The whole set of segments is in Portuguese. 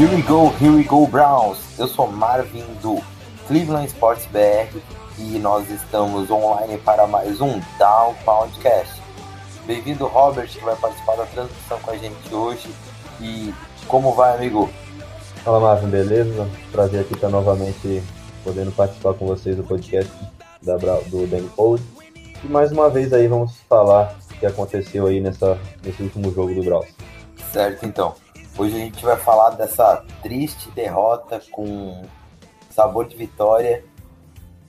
Here we go, here we go Browns. Eu sou Marvin do Cleveland Sports BR e nós estamos online para mais um Down Podcast. Bem-vindo Robert que vai participar da transmissão com a gente hoje. E como vai, amigo? Fala Marvin, beleza? Prazer aqui estar novamente podendo participar com vocês do podcast da, do Danny Cold. E mais uma vez aí vamos falar o que aconteceu aí nessa, nesse último jogo do Braus. Certo, então. Hoje a gente vai falar dessa triste derrota com sabor de vitória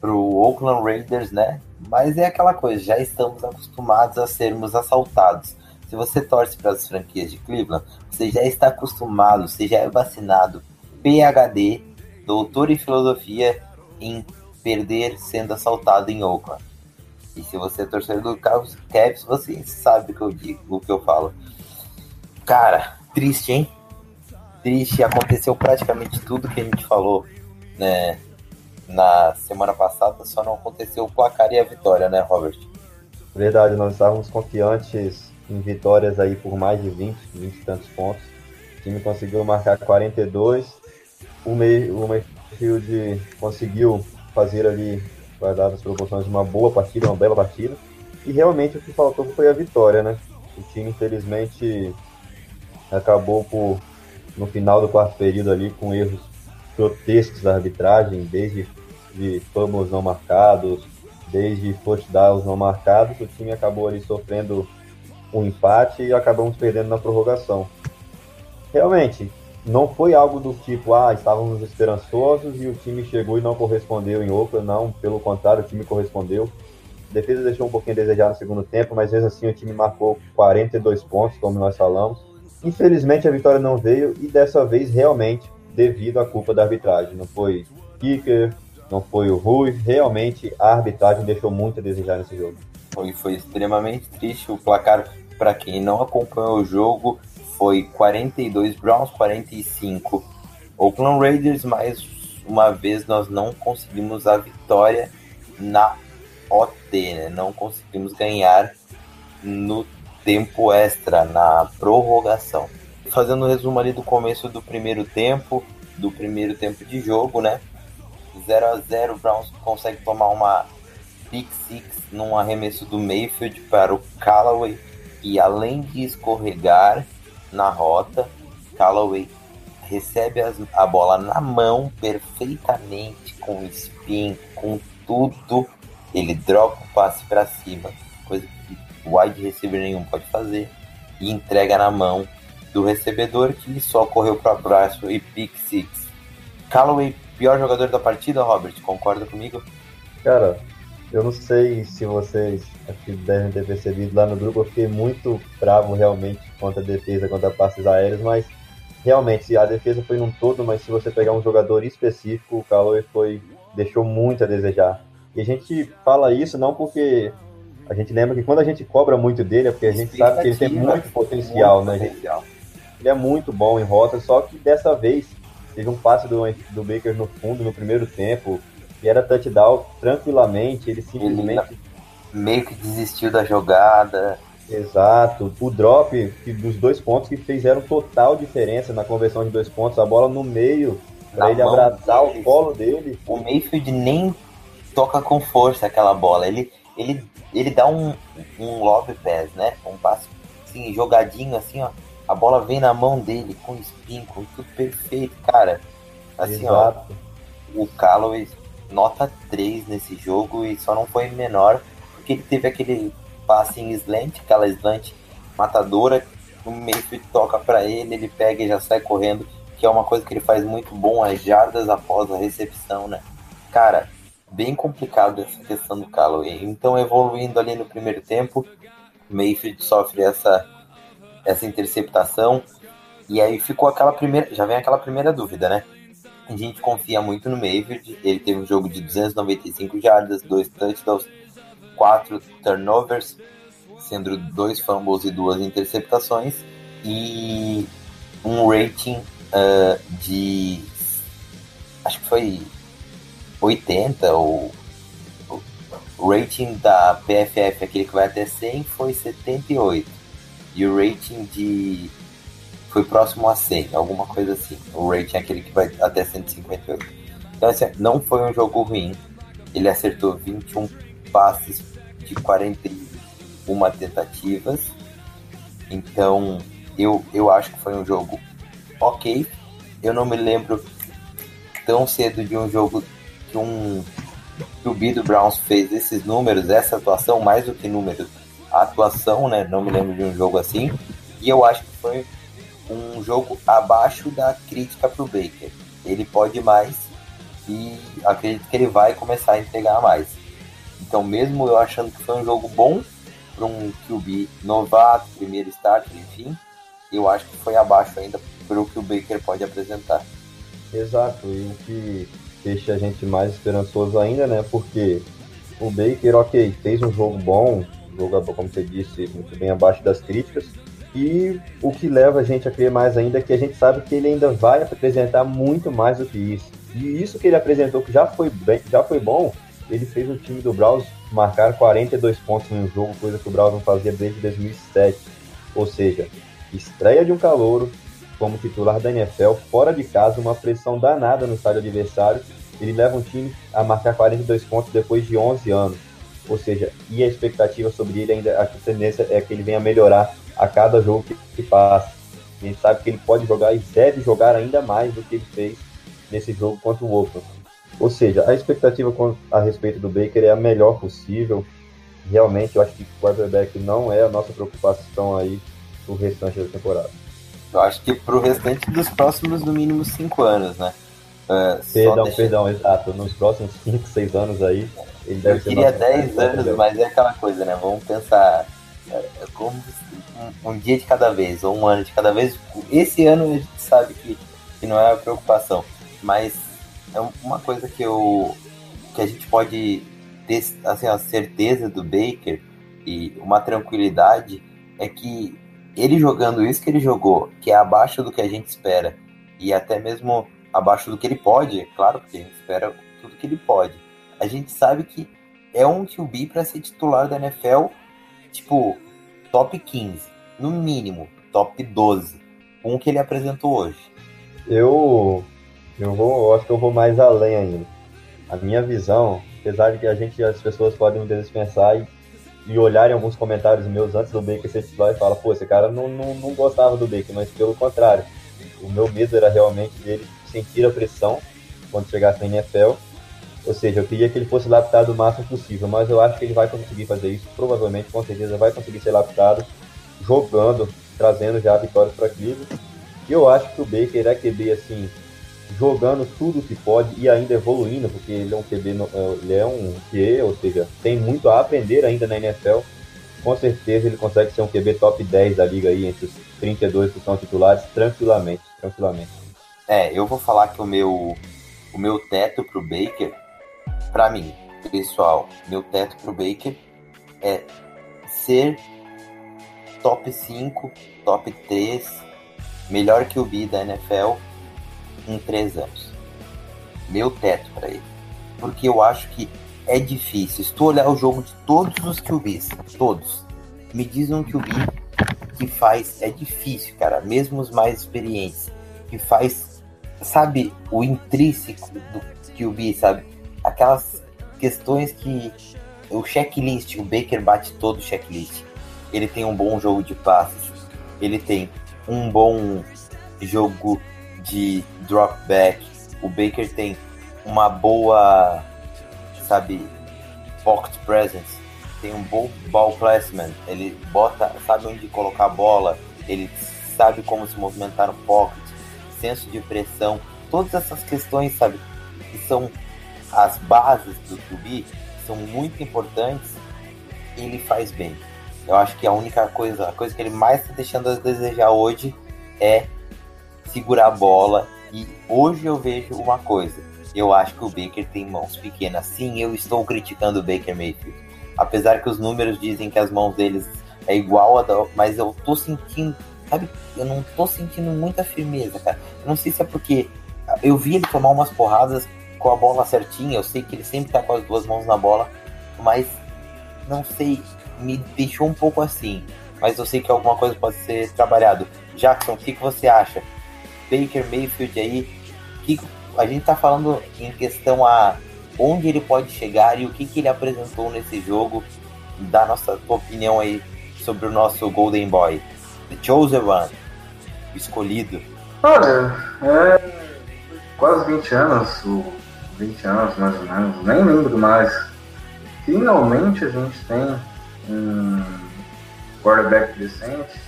pro Oakland Raiders, né? Mas é aquela coisa, já estamos acostumados a sermos assaltados. Se você torce para as franquias de Cleveland, você já está acostumado, você já é vacinado, PhD, doutor em filosofia, em perder sendo assaltado em Oakland. E se você é torcedor do Cavs, Cavs, você sabe o que eu digo, o que eu falo. Cara, triste, hein? Triste, aconteceu praticamente tudo que a gente falou, né? Na semana passada, só não aconteceu o placar e a vitória, né, Robert? Verdade, nós estávamos confiantes em vitórias aí por mais de 20, 20 e tantos pontos. O time conseguiu marcar 42. O, May, o Mayfield conseguiu fazer ali, guardadas as proporções, uma boa partida, uma bela partida. E realmente o que faltou foi a vitória, né? O time, infelizmente, acabou por, no final do quarto período ali com erros grotescos da arbitragem, desde de fumbles não marcados, desde first downs não marcados, o time acabou ali sofrendo um empate e acabamos perdendo na prorrogação. Realmente, não foi algo do tipo, ah, estávamos esperançosos e o time chegou e não correspondeu em Oakland, não, pelo contrário, o time correspondeu. A defesa deixou um pouquinho a desejar no segundo tempo, mas mesmo assim o time marcou 42 pontos, como nós falamos. Infelizmente a vitória não veio e dessa vez realmente devido à culpa da arbitragem. Não foi kicker, não foi o Rui, realmente a arbitragem deixou muito a desejar nesse jogo. Foi, foi extremamente triste. O placar, para quem não acompanhou o jogo, foi 42 Browns, 45 Oakland Raiders. Mais uma vez, nós não conseguimos a vitória na OT, né? Não conseguimos ganhar no tempo extra, na prorrogação. Fazendo um resumo ali do começo do primeiro tempo, do primeiro tempo de jogo, né? 0 a 0 o Browns consegue tomar uma pick six num arremesso do Mayfield para o Callaway e além de escorregar na rota, Callaway recebe as- a bola na mão perfeitamente com spin, com tudo, ele dropa o passe para cima, coisa que o wide receiver nenhum pode fazer e entrega na mão do recebedor que só correu para o braço e pick six. Callaway, pior jogador da partida, Robert, concorda comigo? Cara, eu não sei se vocês aqui devem ter percebido lá no grupo, eu fiquei muito bravo realmente contra a defesa, contra passes aéreos, mas realmente a defesa foi num todo, mas se você pegar um jogador específico, o Callaway foi deixou muito a desejar. E a gente fala isso não porque a gente lembra que quando a gente cobra muito dele é porque a gente sabe que ele tem muito potencial, né? Muito gente? potencial. Ele é muito bom em rota, só que dessa vez teve um passe do, do Baker no fundo no primeiro tempo e era touchdown tranquilamente. Ele simplesmente. Meio que desistiu da jogada. Exato. O drop que- dos dois pontos que fizeram total diferença na conversão de dois pontos, a bola no meio, para ele abraçar dele. o colo dele. O Mayfield nem toca com força aquela bola. Ele, ele, ele dá um, um lob pass, né? Um passe assim, jogadinho assim, ó. A bola vem na mão dele com spin, com tudo perfeito, cara. Assim, ó, Exato. o Callaway nota 3 nesse jogo e só não foi menor porque ele teve aquele passe em slant, aquela slant matadora, o Mayfield toca para ele, ele pega e já sai correndo, que é uma coisa que ele faz muito bom, as jardas após a recepção, né? Cara, bem complicado essa questão do Callaway. Então, evoluindo ali no primeiro tempo, Mayfield sofre essa, essa interceptação, e aí ficou aquela primeira, já vem aquela primeira dúvida, né? A gente confia muito no Mayfield, ele teve um jogo de 295 jardas, dois touchdowns, quatro turnovers, sendo dois fumbles e duas interceptações, e um rating uh, de. Acho que foi 80, ou. O rating da PFF, aquele que vai até 100, foi 78. E o rating de. Foi próximo a 100, alguma coisa assim. O rating é aquele que vai até 158. Então, assim, não foi um jogo ruim. Ele acertou 21 passes de 41 tentativas. Então, eu, eu acho que foi um jogo ok. Eu não me lembro tão cedo de um jogo que um que o B do Browns fez esses números, essa atuação, mais do que números, a atuação, né? Não me lembro de um jogo assim. E eu acho que foi um jogo abaixo da crítica para o Baker. Ele pode mais e acredito que ele vai começar a entregar mais. Então, mesmo eu achando que foi um jogo bom para um QB novato, primeiro start, enfim, eu acho que foi abaixo ainda para o que o Baker pode apresentar. Exato, e o que deixa a gente mais esperançoso ainda, né? Porque o Baker, ok, fez um jogo bom, jogo, como você disse, muito bem abaixo das críticas. E o que leva a gente a crer mais ainda é que a gente sabe que ele ainda vai apresentar muito mais do que isso. E isso que ele apresentou, que já foi, bem, já foi bom, ele fez o time do Browns marcar 42 pontos em um jogo, coisa que o Browns não fazia desde 2007. Ou seja, estreia de um calouro como titular da NFL, fora de casa, uma pressão danada no estádio adversário. Ele leva um time a marcar 42 pontos depois de 11 anos. Ou seja, e a expectativa sobre ele ainda, a tendência é que ele venha melhorar a cada jogo que, que passa. A gente sabe que ele pode jogar e deve jogar ainda mais do que ele fez nesse jogo contra o Oakland. Ou seja, a expectativa a respeito do Baker é a melhor possível. Realmente, eu acho que o quarterback não é a nossa preocupação aí o restante da temporada. Eu acho que pro restante dos próximos, no mínimo, cinco anos, né? Uh, perdão, deixa... perdão, exato. Nos próximos 5, 6 anos aí, ele Eu queria 10 anos, mas é aquela coisa, né? Vamos pensar é, como um, um, dia de cada vez, ou um ano de cada vez. Esse ano a gente sabe que, que não é a preocupação, mas é uma coisa que eu que a gente pode ter assim, a certeza do Baker e uma tranquilidade é que ele jogando isso que ele jogou, que é abaixo do que a gente espera, e até mesmo abaixo do que ele pode, é claro, porque a gente espera tudo que ele pode. A gente sabe que é um QB para ser titular da NFL, tipo, top 15, no mínimo, top 12, com o que ele apresentou hoje. Eu, eu vou, eu acho que eu vou mais além ainda. A minha visão, apesar de que a gente, as pessoas podem dispensar e e olharem alguns comentários meus antes do Baker ser titular e falar, pô, esse cara não, não, não gostava do Baker, mas pelo contrário. O meu medo era realmente dele sentir a pressão quando chegasse na NFL. Ou seja, eu queria que ele fosse lapidado o máximo possível, mas eu acho que ele vai conseguir fazer isso, provavelmente, com certeza, vai conseguir ser lapidado, jogando, trazendo já vitórias para Cleveland. E eu acho que o Baker é QB, assim, jogando tudo que pode e ainda evoluindo, porque ele é um QB, é, ele é um QE, ou seja, tem muito a aprender ainda na NFL. Com certeza ele consegue ser um QB top 10 da liga aí, entre os 32 que são titulares, tranquilamente, tranquilamente. É, eu vou falar que o meu, o meu teto pro Baker, para mim, pessoal, meu teto pro Baker é ser top 5, top 3, melhor que o B da NFL em três anos. Meu teto para ele. Porque eu acho que é difícil. Se tu olhar o jogo de todos os QBs, todos, me diz um QB que faz. É difícil, cara. Mesmo os mais experientes. Que faz, sabe, o intrínseco do QB, sabe? Aquelas questões que. O checklist, o Baker bate todo o checklist. Ele tem um bom jogo de passes. Ele tem um bom jogo de drop back. O Baker tem uma boa, sabe, pocket presence. tem um bom ball placement, ele bota, sabe onde colocar a bola, ele sabe como se movimentar no pocket, senso de pressão, todas essas questões, sabe, que são as bases do QB, são muito importantes, ele faz bem. Eu acho que a única coisa, a coisa que ele mais está deixando a desejar hoje é segurar a bola. E hoje eu vejo uma coisa. Eu acho que o Baker tem mãos pequenas. Sim, eu estou criticando o Baker Mayfield. Apesar que os números dizem que as mãos deles é igual a da, mas eu tô sentindo, sabe? Eu não tô sentindo muita firmeza, cara. Eu não sei se é porque eu vi ele tomar umas porradas com a bola certinha. Eu sei que ele sempre tá com as duas mãos na bola, mas não sei, me deixou um pouco assim. Mas eu sei que alguma coisa pode ser trabalhado. Jackson, o que, que você acha? Baker Mayfield aí, que a gente tá falando em questão a onde ele pode chegar e o que, que ele apresentou nesse jogo. Dá nossa opinião aí sobre o nosso Golden Boy. The Chosen One, escolhido. Olha, é quase 20 anos, 20 anos mais ou menos, nem lembro mais. Finalmente a gente tem um quarterback decente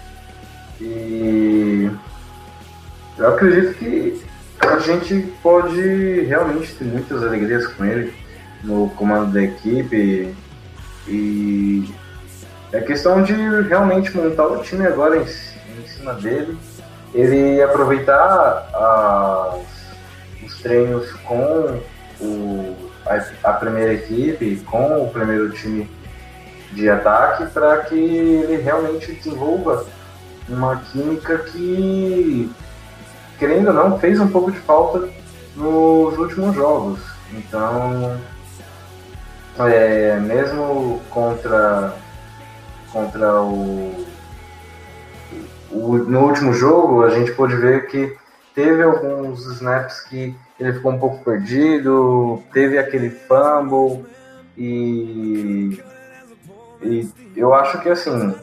e eu acredito que a gente pode realmente ter muitas alegrias com ele no comando da equipe e é questão de realmente montar o time agora em, em cima dele, ele aproveitar os treinos com o, a, a primeira equipe, com o primeiro time de ataque para que ele realmente desenvolva uma química que, querendo ou não, fez um pouco de falta nos últimos jogos. Então, é, mesmo contra, contra o, o, No último jogo, a gente pôde ver que teve alguns snaps que ele ficou um pouco perdido, teve aquele fumble e e eu acho que assim,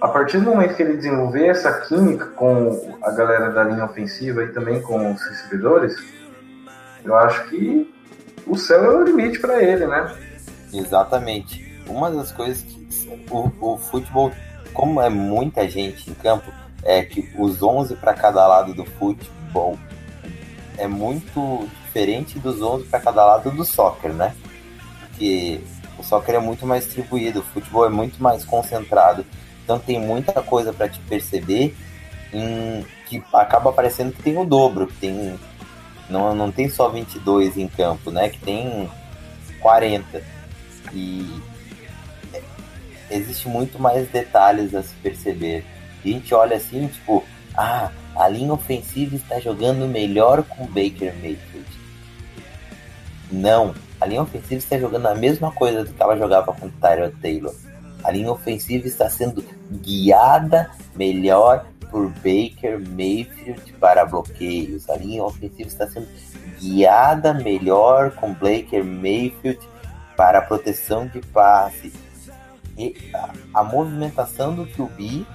a partir do momento que ele desenvolver essa química com a galera da linha ofensiva e também com os recebedores, eu acho que o céu é o limite para ele, né? Exatamente. Uma das coisas que o, o futebol, como é muita gente em campo, é que os 11 para cada lado do futebol é muito diferente dos 11 para cada lado do soccer, né? Porque o soccer é muito mais distribuído, o futebol é muito mais concentrado. Então tem muita coisa para te perceber em, que acaba parecendo que tem o dobro, que tem não, não tem só 22 em campo, né? Que tem 40. E existe muito mais detalhes a se perceber. A gente olha assim, tipo, ah, a linha ofensiva está jogando melhor com Baker Mayfield. Não, a linha ofensiva está jogando a mesma coisa do que ela jogava com Tyrell Taylor. A linha ofensiva está sendo guiada melhor por Baker Mayfield para bloqueios. A linha ofensiva está sendo guiada melhor com Baker Mayfield para proteção de passe. E a, a movimentação do QB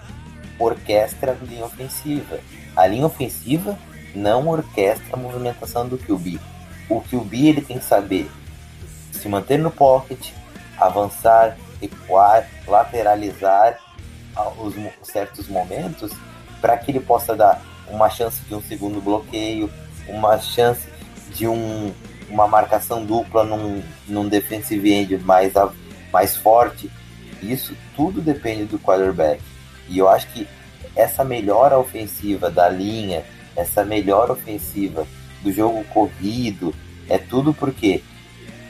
orquestra a linha ofensiva. A linha ofensiva não orquestra a movimentação do QB. O QB ele tem que saber se manter no pocket, avançar, recuar, lateralizar os certos momentos para que ele possa dar uma chance de um segundo bloqueio, uma chance de um, uma marcação dupla num, num defensive end mais, mais forte. Isso tudo depende do quarterback. E eu acho que essa melhora ofensiva da linha, essa melhora ofensiva do jogo corrido, é tudo porque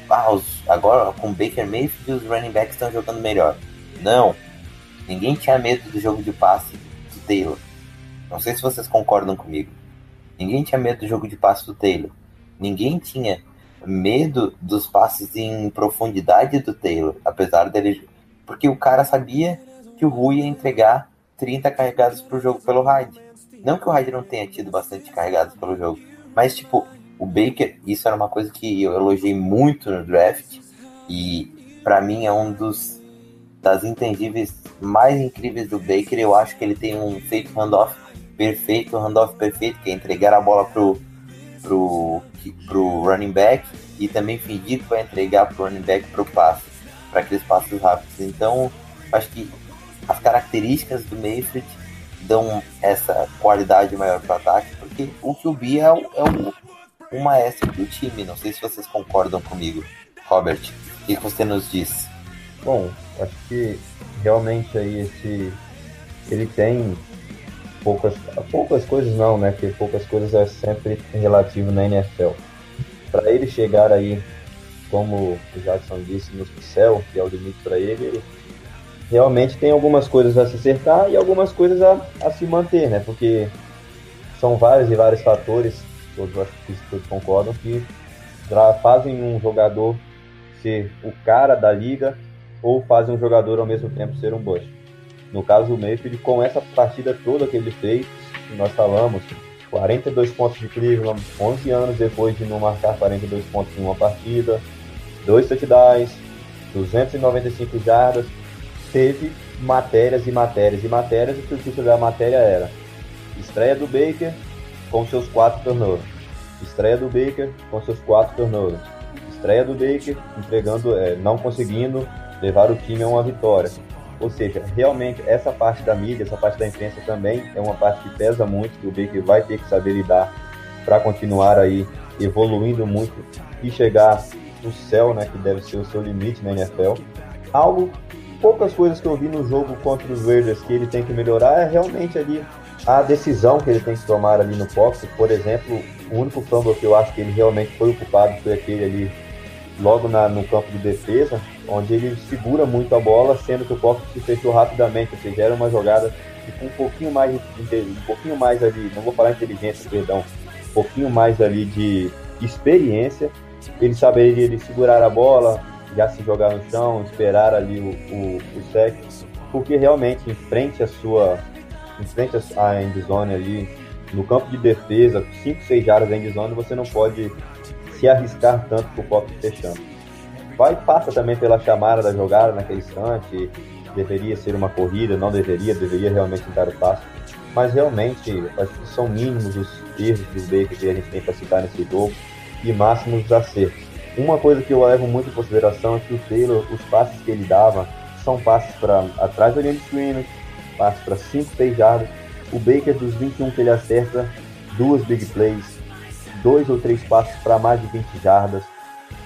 ah, os, agora com Baker Mayfield os running backs estão jogando melhor. Não. Ninguém tinha medo do jogo de passe do Taylor. Não sei se vocês concordam comigo. Ninguém tinha medo do jogo de passe do Taylor. Ninguém tinha medo dos passes em profundidade do Taylor, apesar dele. Porque o cara sabia que o Rui ia entregar 30 carregados por jogo pelo Hyde. Não que o Hyde não tenha tido bastante carregados pelo jogo, mas tipo, o Baker, isso era uma coisa que eu elogiei muito no draft e para mim é um dos das intangíveis mais incríveis do Baker. Eu acho que ele tem um feito handoff perfeito, um handoff perfeito, que é entregar a bola pro, pro, pro running back e também fingir que vai entregar pro running back pro passe. para aqueles passos rápidos. Então, acho que as características do Mayfield dão essa qualidade maior para o ataque, porque o QB é, o, é o, o maestro do time. Não sei se vocês concordam comigo. Robert, o que você nos diz? Bom, acho que realmente aí esse ele tem poucas poucas coisas não, né? Que poucas coisas é sempre relativo na NFL. Para ele chegar aí, como o Jackson disse, no céu, que é o limite para ele, ele realmente tem algumas coisas a se acertar e algumas coisas a, a se manter, né? Porque são vários e vários fatores, todos acho que todos concordam, que fazem um jogador ser o cara da liga ou fazem um jogador ao mesmo tempo ser um bust. No caso do Mayfield, com essa partida toda que ele fez, nós falamos, 42 pontos de Cleveland, 11 anos depois de não marcar 42 pontos em uma partida, dois touchdowns, 295 jardas, teve matérias e matérias e matérias, e o título da matéria era Estreia do Baker com seus quatro turnovers. Estreia do Baker com seus quatro turnovers. Estreia do Baker entregando, é, não conseguindo levar o time a uma vitória. Ou seja, realmente essa parte da mídia, essa parte da imprensa também é uma parte que pesa muito, que o Baker vai ter que saber lidar para continuar aí evoluindo muito e chegar no céu, né, que deve ser o seu limite na NFL. Algo, poucas coisas que eu vi no jogo contra os Raiders que ele tem que melhorar é realmente ali a decisão que ele tem que tomar ali no pocket. Por exemplo, o único fumble que eu acho que ele realmente foi ocupado foi aquele ali logo na, no campo de defesa, onde ele segura muito a bola, sendo que o pocket se fechou rapidamente, ou seja, era uma jogada com um pouquinho mais, um pouquinho mais ali, não vou falar inteligência, perdão, um pouquinho mais ali de experiência, ele saberia ele segurar a bola, já se jogar no chão, esperar ali o, o, o sec, porque realmente em frente à sua, em frente à endzone ali, no campo de defesa, 5, 6 jardas da endzone, você não pode se arriscar tanto com o pocket fechando. Vai passa também pela chamada da jogada naquele instante, deveria ser uma corrida, não deveria, deveria realmente dar o passo. Mas realmente, acho que são mínimos os erros do Baker que a gente tem para citar nesse jogo e máximos os acertos. Uma coisa que eu levo muito em consideração é que o Taylor, os passes que ele dava, são passes para atrás da linha de scrimmage, passes para 5, 6 jardas. O Baker, dos 21 que ele acerta, duas big plays, dois ou três passes para mais de 20 jardas.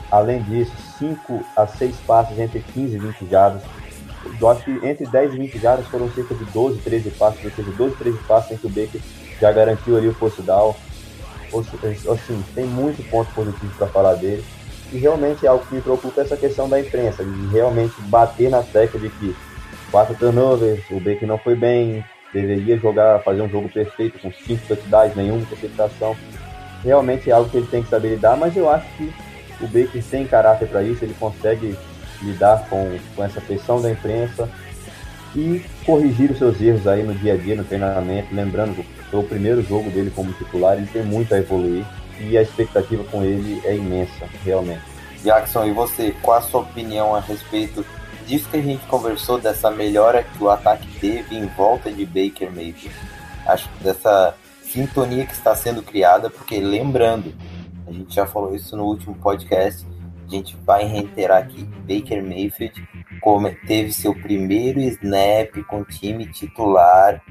Além disso, 5 a 6 passes entre 15 e 20 jardas. Eu acho que entre 10 e 20 jardas foram cerca de 12, 13 passes, ou seja, 12, 13 passes em que o Baker já garantiu ali o first down. Assim, tem muito ponto positivo para falar dele. E realmente é algo que me preocupa essa questão da imprensa, de realmente bater na tecla de que quatro turnovers, o Baker não foi bem, deveria jogar, fazer um jogo perfeito com cinco touchdowns, nenhuma interceptação realmente é algo que ele tem que saber lidar, mas eu acho que o Baker tem caráter para isso, ele consegue lidar com, com essa pressão da imprensa e corrigir os seus erros aí no dia a dia, no treinamento. Lembrando que foi o primeiro jogo dele como titular, ele tem muito a evoluir e a expectativa com ele é imensa, realmente. Jackson, e você, qual a sua opinião a respeito disso que a gente conversou, dessa melhora que o ataque teve em volta de Baker Mayfield? Acho dessa sintonia que está sendo criada, porque lembrando, a gente já falou isso no último podcast, a gente vai reiterar aqui, Baker Mayfield teve seu primeiro snap com time titular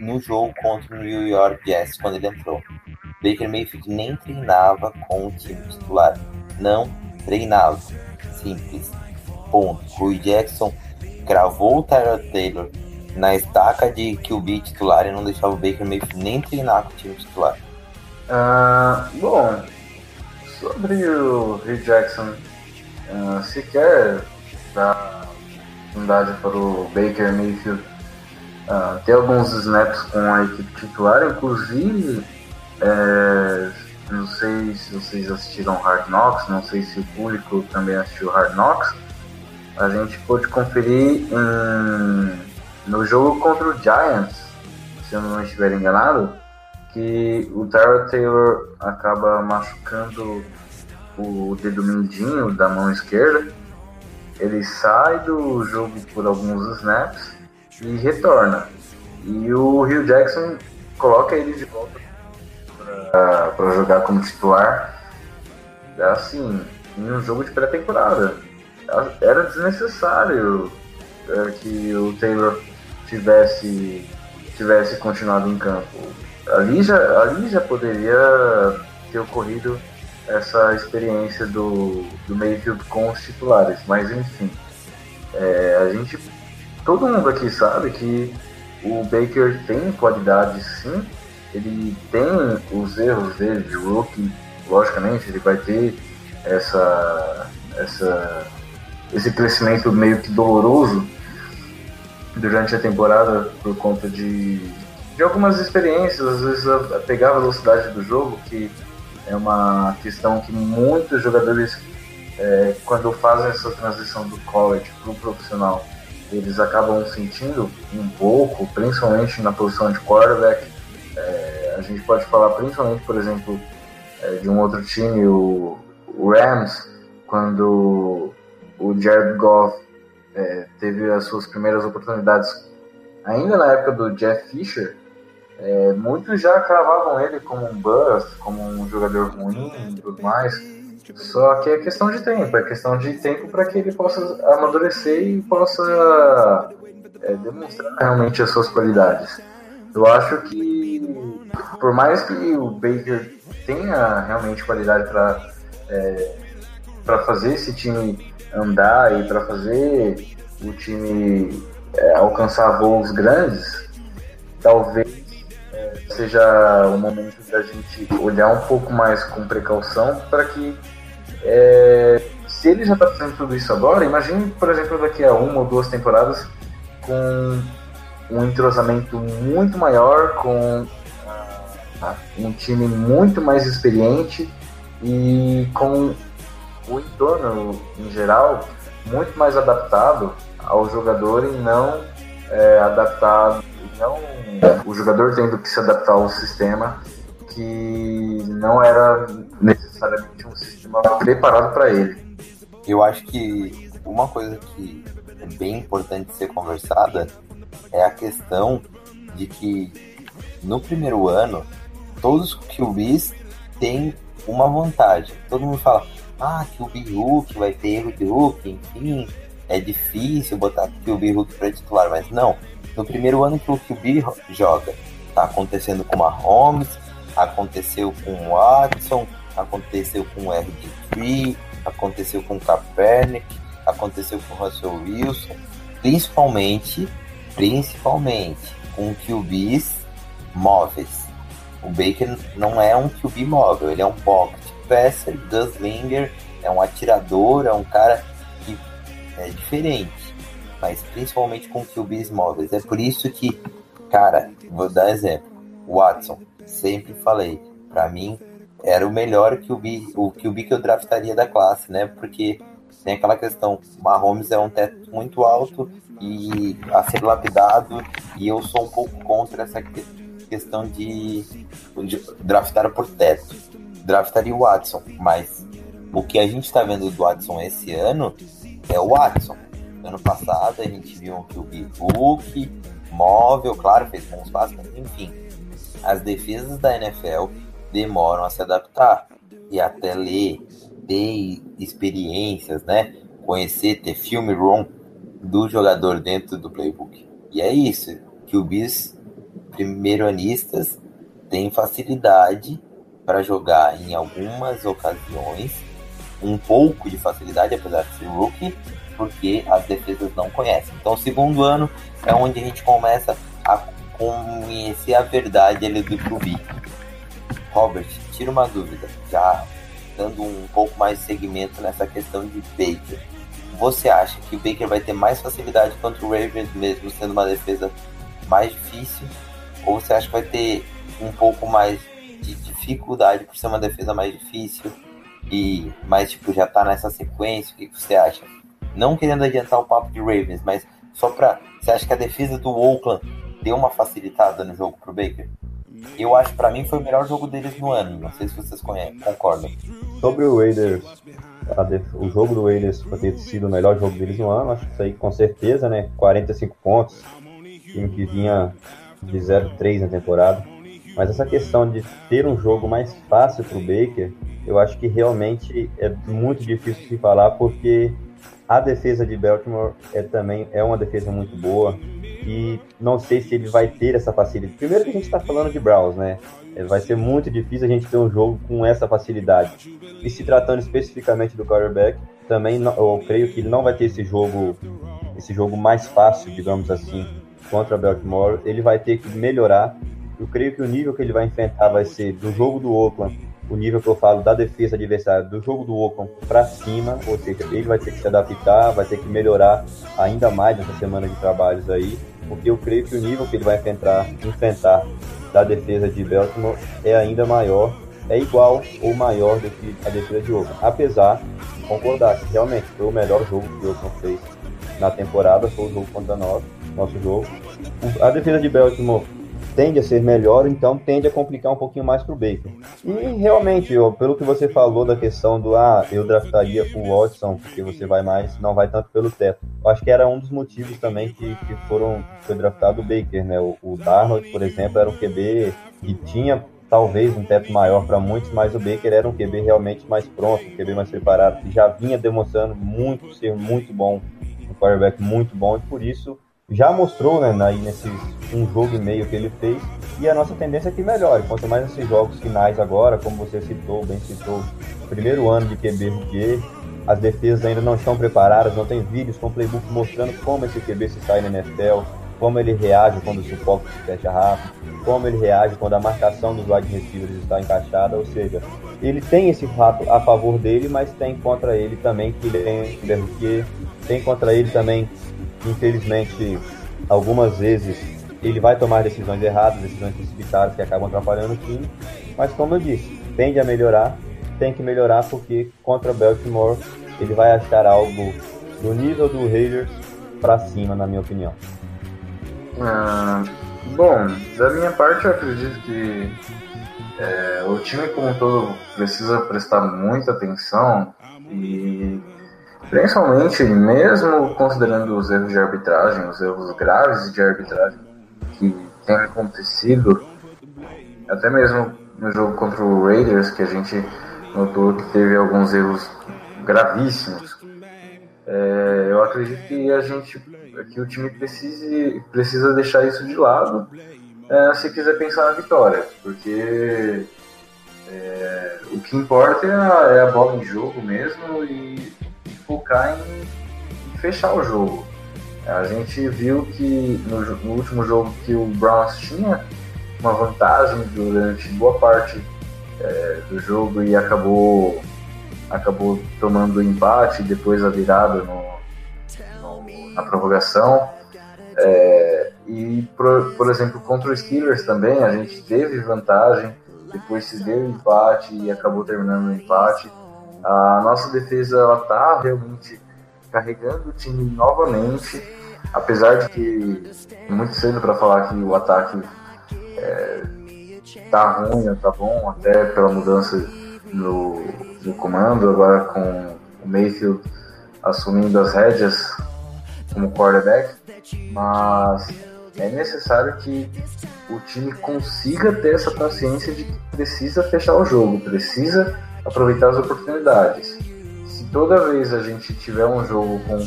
no jogo contra o New York Jets quando ele entrou. Baker Mayfield nem treinava com o time titular, não treinava, simples, ponto. Rui Jackson gravou o Tyler Taylor na estaca de QB titular e não deixava o Baker meio nem treinar com o time titular. Uh, bom, sobre o Rio Jackson, uh, se quer dar para o Baker Mayfield uh, ter alguns snaps com a equipe titular, inclusive, é, não sei se vocês assistiram Hard Knocks, não sei se o público também assistiu Hard Knocks, a gente pôde conferir em no jogo contra o Giants, se eu não estiver enganado, que o Tyrell Taylor acaba machucando o dedo mindinho da mão esquerda. Ele sai do jogo por alguns snaps e retorna. E o Rio Jackson coloca ele de volta para jogar como titular. Assim, em um jogo de pré-temporada. era desnecessário é, que o Taylor tivesse, tivesse continuado em campo. Ali já, ali já poderia ter ocorrido essa experiência do, do Mayfield com os titulares, mas enfim, é, a gente, todo mundo aqui sabe que o Baker tem qualidades sim, ele tem os erros dele de rookie, logicamente ele vai ter essa, essa, esse crescimento meio que doloroso durante a temporada por conta de, de algumas experiências, às vezes a, a pegar a velocidade do jogo, que é uma questão que muitos jogadores, é, quando fazem essa transição do college para o profissional, eles acabam sentindo um pouco, principalmente na posição de quarterback. É, a gente pode falar principalmente, por exemplo, é, de um outro time, o, Rams, quando o Jared Goff é, teve as suas primeiras oportunidades ainda na época do Jeff Fisher, é, muitos já cravavam ele como um bust, como um jogador ruim e tudo mais. Só que é questão de tempo, é questão de tempo para que ele possa amadurecer e possa é, demonstrar realmente as suas qualidades. Eu acho que, por mais que o Baker tenha realmente qualidade para é, para fazer esse time andar e para fazer o time é, alcançar voos grandes, talvez seja o momento da gente olhar um pouco mais com precaução para que é, se ele já está fazendo tudo isso agora, imagine, por exemplo, daqui a uma ou duas temporadas com um entrosamento muito maior, com uh, um time muito mais experiente e com o entorno em geral muito mais adaptado ao jogador e não é, adaptado, não o jogador tendo que se adaptar a um sistema que não era necessariamente um sistema preparado para ele. Eu acho que uma coisa que é bem importante ser conversada é a questão de que no primeiro ano todos os QBs têm uma vantagem. Todo mundo fala, ah, QB Hulk vai ter erro de Hulk, enfim, é difícil botar QB Hulk para titular, mas não no primeiro ano que o QB joga. Tá acontecendo com o Mahomes, aconteceu com o Watson, aconteceu com o RG3, aconteceu com o Kaepernick, aconteceu com o Russell Wilson, principalmente, principalmente com QBs móveis. O Baker não é um QB móvel, ele é um pocket passer, gunslinger, é um atirador, é um cara que é diferente mas principalmente com QBs móveis. É por isso que, cara, vou dar exemplo. Watson, sempre falei, para mim era o melhor QB, o QB que eu draftaria da classe, né? Porque tem aquela questão, Mahomes é um teto muito alto e a ser lapidado, e eu sou um pouco contra essa questão de, de draftar por teto. Draftaria o Watson, mas o que a gente está vendo do Watson esse ano é o Watson. Ano passado a gente viu um QB Hulk, móvel, claro, fez bons passos, mas enfim. As defesas da NFL demoram a se adaptar e até ler, ter experiências, né? Conhecer, ter filme ROM do jogador dentro do playbook. E é isso. QBs primeiro-anistas têm facilidade para jogar em algumas ocasiões, um pouco de facilidade, apesar de ser rookie, porque as defesas não conhecem. Então, o segundo ano é onde a gente começa a conhecer a verdade ali do QB. Robert, tira uma dúvida, já dando um pouco mais de segmento nessa questão de Baker. Você acha que o Baker vai ter mais facilidade contra o Ravens, mesmo sendo uma defesa mais difícil? Ou você acha que vai ter um pouco mais de dificuldade por ser uma defesa mais difícil? E mais tipo já tá nessa sequência? O que você acha? Não querendo adiantar o papo de Ravens, mas só pra. Você acha que a defesa do Oakland deu uma facilitada no jogo pro Baker? Eu acho, para mim, foi o melhor jogo deles no ano. Não sei se vocês conhecem, concordam. Sobre o Raiders, o jogo do Raiders pode ter sido o melhor jogo deles no ano, acho que isso aí com certeza, né? 45 pontos, time que vinha de 0-3 na temporada. Mas essa questão de ter um jogo mais fácil para o Baker, eu acho que realmente é muito difícil de falar, porque A defesa de Baltimore é também é uma defesa muito boa e não sei se ele vai ter essa facilidade. Primeiro que a gente está falando de Browns, né? É, vai ser muito difícil a gente ter um jogo com essa facilidade. E se tratando especificamente do quarterback, também eu creio que ele não vai ter esse jogo, esse jogo mais fácil, digamos assim, contra Baltimore. Ele vai ter que melhorar. Eu creio que o nível que ele vai enfrentar vai ser do jogo do Oakland, o nível que eu falo da defesa adversária, do jogo do Oakland para cima, ou seja, ele vai ter que se adaptar, vai ter que melhorar ainda mais nessa semana de trabalhos aí, porque eu creio que o nível que ele vai enfrentar, enfrentar da defesa de Baltimore é ainda maior, é igual ou maior do que a defesa de Oakland. Apesar de concordar que realmente foi o melhor jogo que o Oakland fez na temporada, foi o jogo contra nós, nosso jogo. A defesa de Baltimore tende a ser melhor, então tende a complicar um pouquinho mais para o Baker. E realmente, ó, pelo que você falou da questão do ah, eu draftaria o Watson, porque você vai mais, não vai tanto pelo teto. Eu acho que era um dos motivos também que, que foram foi draftado o Baker, né? O, o Darnold, por exemplo, era um QB que tinha talvez um teto maior para muitos, mas o Baker era um QB realmente mais pronto, um QB mais preparado, que já vinha demonstrando muito ser muito bom, um quarterback muito bom, e por isso já mostrou, né, aí nesse um jogo e meio que ele fez, e a nossa tendência é que melhore. Quanto mais esses jogos finais agora, como você citou, bem citou, primeiro ano de QB rookie, as defesas ainda não estão preparadas, não tem vídeos com playbook mostrando como esse QB se sai na NFL, como ele reage quando o suporte se fecha rápido, como ele reage quando a marcação dos wide receivers está encaixada, ou seja, ele tem esse fato a favor dele, mas tem contra ele também que é rookie, tem contra ele também infelizmente, algumas vezes ele vai tomar decisões erradas, decisões precipitadas que acabam atrapalhando o time. Mas como eu disse, tende a melhorar, tem que melhorar porque contra Baltimore ele vai achar algo do nível do Raiders para cima, na minha opinião. Ah, bom, da minha parte eu acredito que é, o time como um todo precisa prestar muita atenção e Principalmente, mesmo considerando os erros de arbitragem, os erros graves de arbitragem que têm acontecido, até mesmo no jogo contra o Raiders, que a gente notou que teve alguns erros gravíssimos. É, eu acredito que a gente, que o time precise, precisa deixar isso de lado é, se quiser pensar na vitória, porque é, o que importa é a, é bola em jogo mesmo e focar em, em fechar o jogo. A gente viu que no, no, último jogo que o Browns tinha uma vantagem durante boa parte é, do jogo e acabou acabou tomando o empate depois a virada no, no, na prorrogação. É, e, por, por exemplo, contra os Steelers também, a gente teve vantagem, depois se deu empate e acabou terminando o empate. A nossa defesa ela tá realmente carregando o time novamente, apesar de que é muito cedo para falar que o ataque é, tá ruim tá bom, até pela mudança no, no comando, agora com o Mayfield assumindo as rédeas como quarterback, mas é necessário que o time consiga ter essa consciência de que precisa fechar o jogo, precisa aproveitar as oportunidades. Toda vez a gente tiver um jogo com,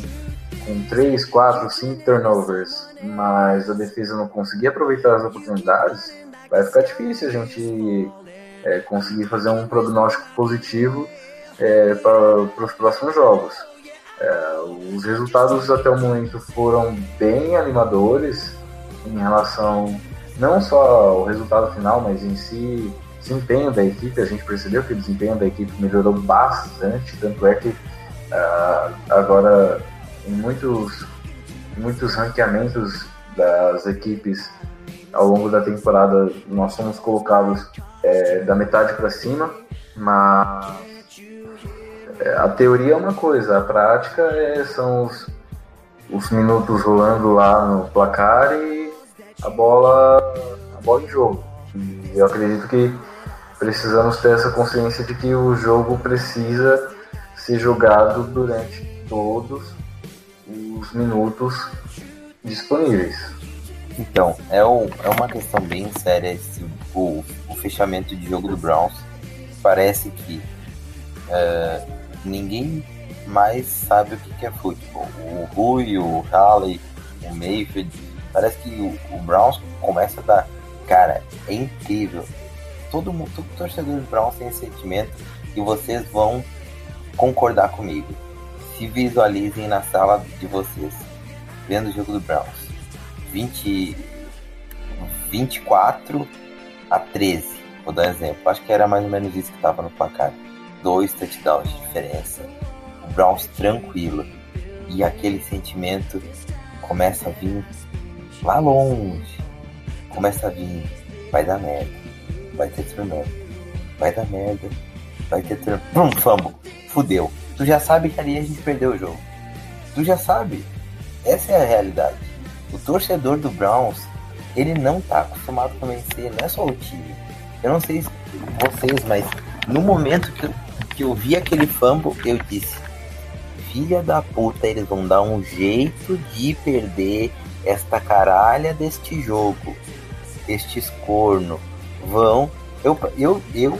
com 3, 4, 5 turnovers, mas a defesa não conseguir aproveitar as oportunidades, vai ficar difícil a gente é, conseguir fazer um prognóstico positivo é, para os próximos jogos. É, os resultados até o momento foram bem animadores em relação não só ao resultado final, mas em si desempenho da equipe, a gente percebeu que o desempenho da equipe melhorou bastante, tanto é que uh, agora em muitos, muitos ranqueamentos das equipes ao longo da temporada nós somos colocados é, da metade para cima, mas é, a teoria é uma coisa, a prática é, são os, os minutos rolando lá no placar e a bola, a bola em jogo. E eu acredito que precisamos ter essa consciência de que o jogo precisa ser jogado durante todos os minutos disponíveis. Então, é, o, é uma questão bem séria esse, o, o fechamento de jogo do Browns. Parece que uh, ninguém mais sabe o que que é futebol. O Rui, o Halley, o Mayfield, parece que o, o Browns começa a dar. Cara, é incrível. Todo mundo, todo torcedor do Browns tem esse sentimento e vocês vão concordar comigo. Se visualizem na sala de vocês, vendo o jogo do Browns. 20, 24 a 13. Vou dar um exemplo. Acho que era mais ou menos isso que estava no placar. Dois touchdowns de diferença. O Browns tranquilo. E aquele sentimento começa a vir lá longe. Começa a vir. Vai dar merda. Vai ter turnover. Vai dar merda. Vai ter turnover. Pum, fumble. Fudeu. Tu já sabe que ali a gente perdeu o jogo. Tu já sabe. Essa é a realidade. O torcedor do Browns ele não tá acostumado a vencer, não é só o time. Eu não sei vocês, mas no momento que eu, que eu vi aquele fumble, eu disse: Filha da puta, eles vão dar um jeito de perder esta caralha deste jogo, estes corno. Vão. Eu, eu, eu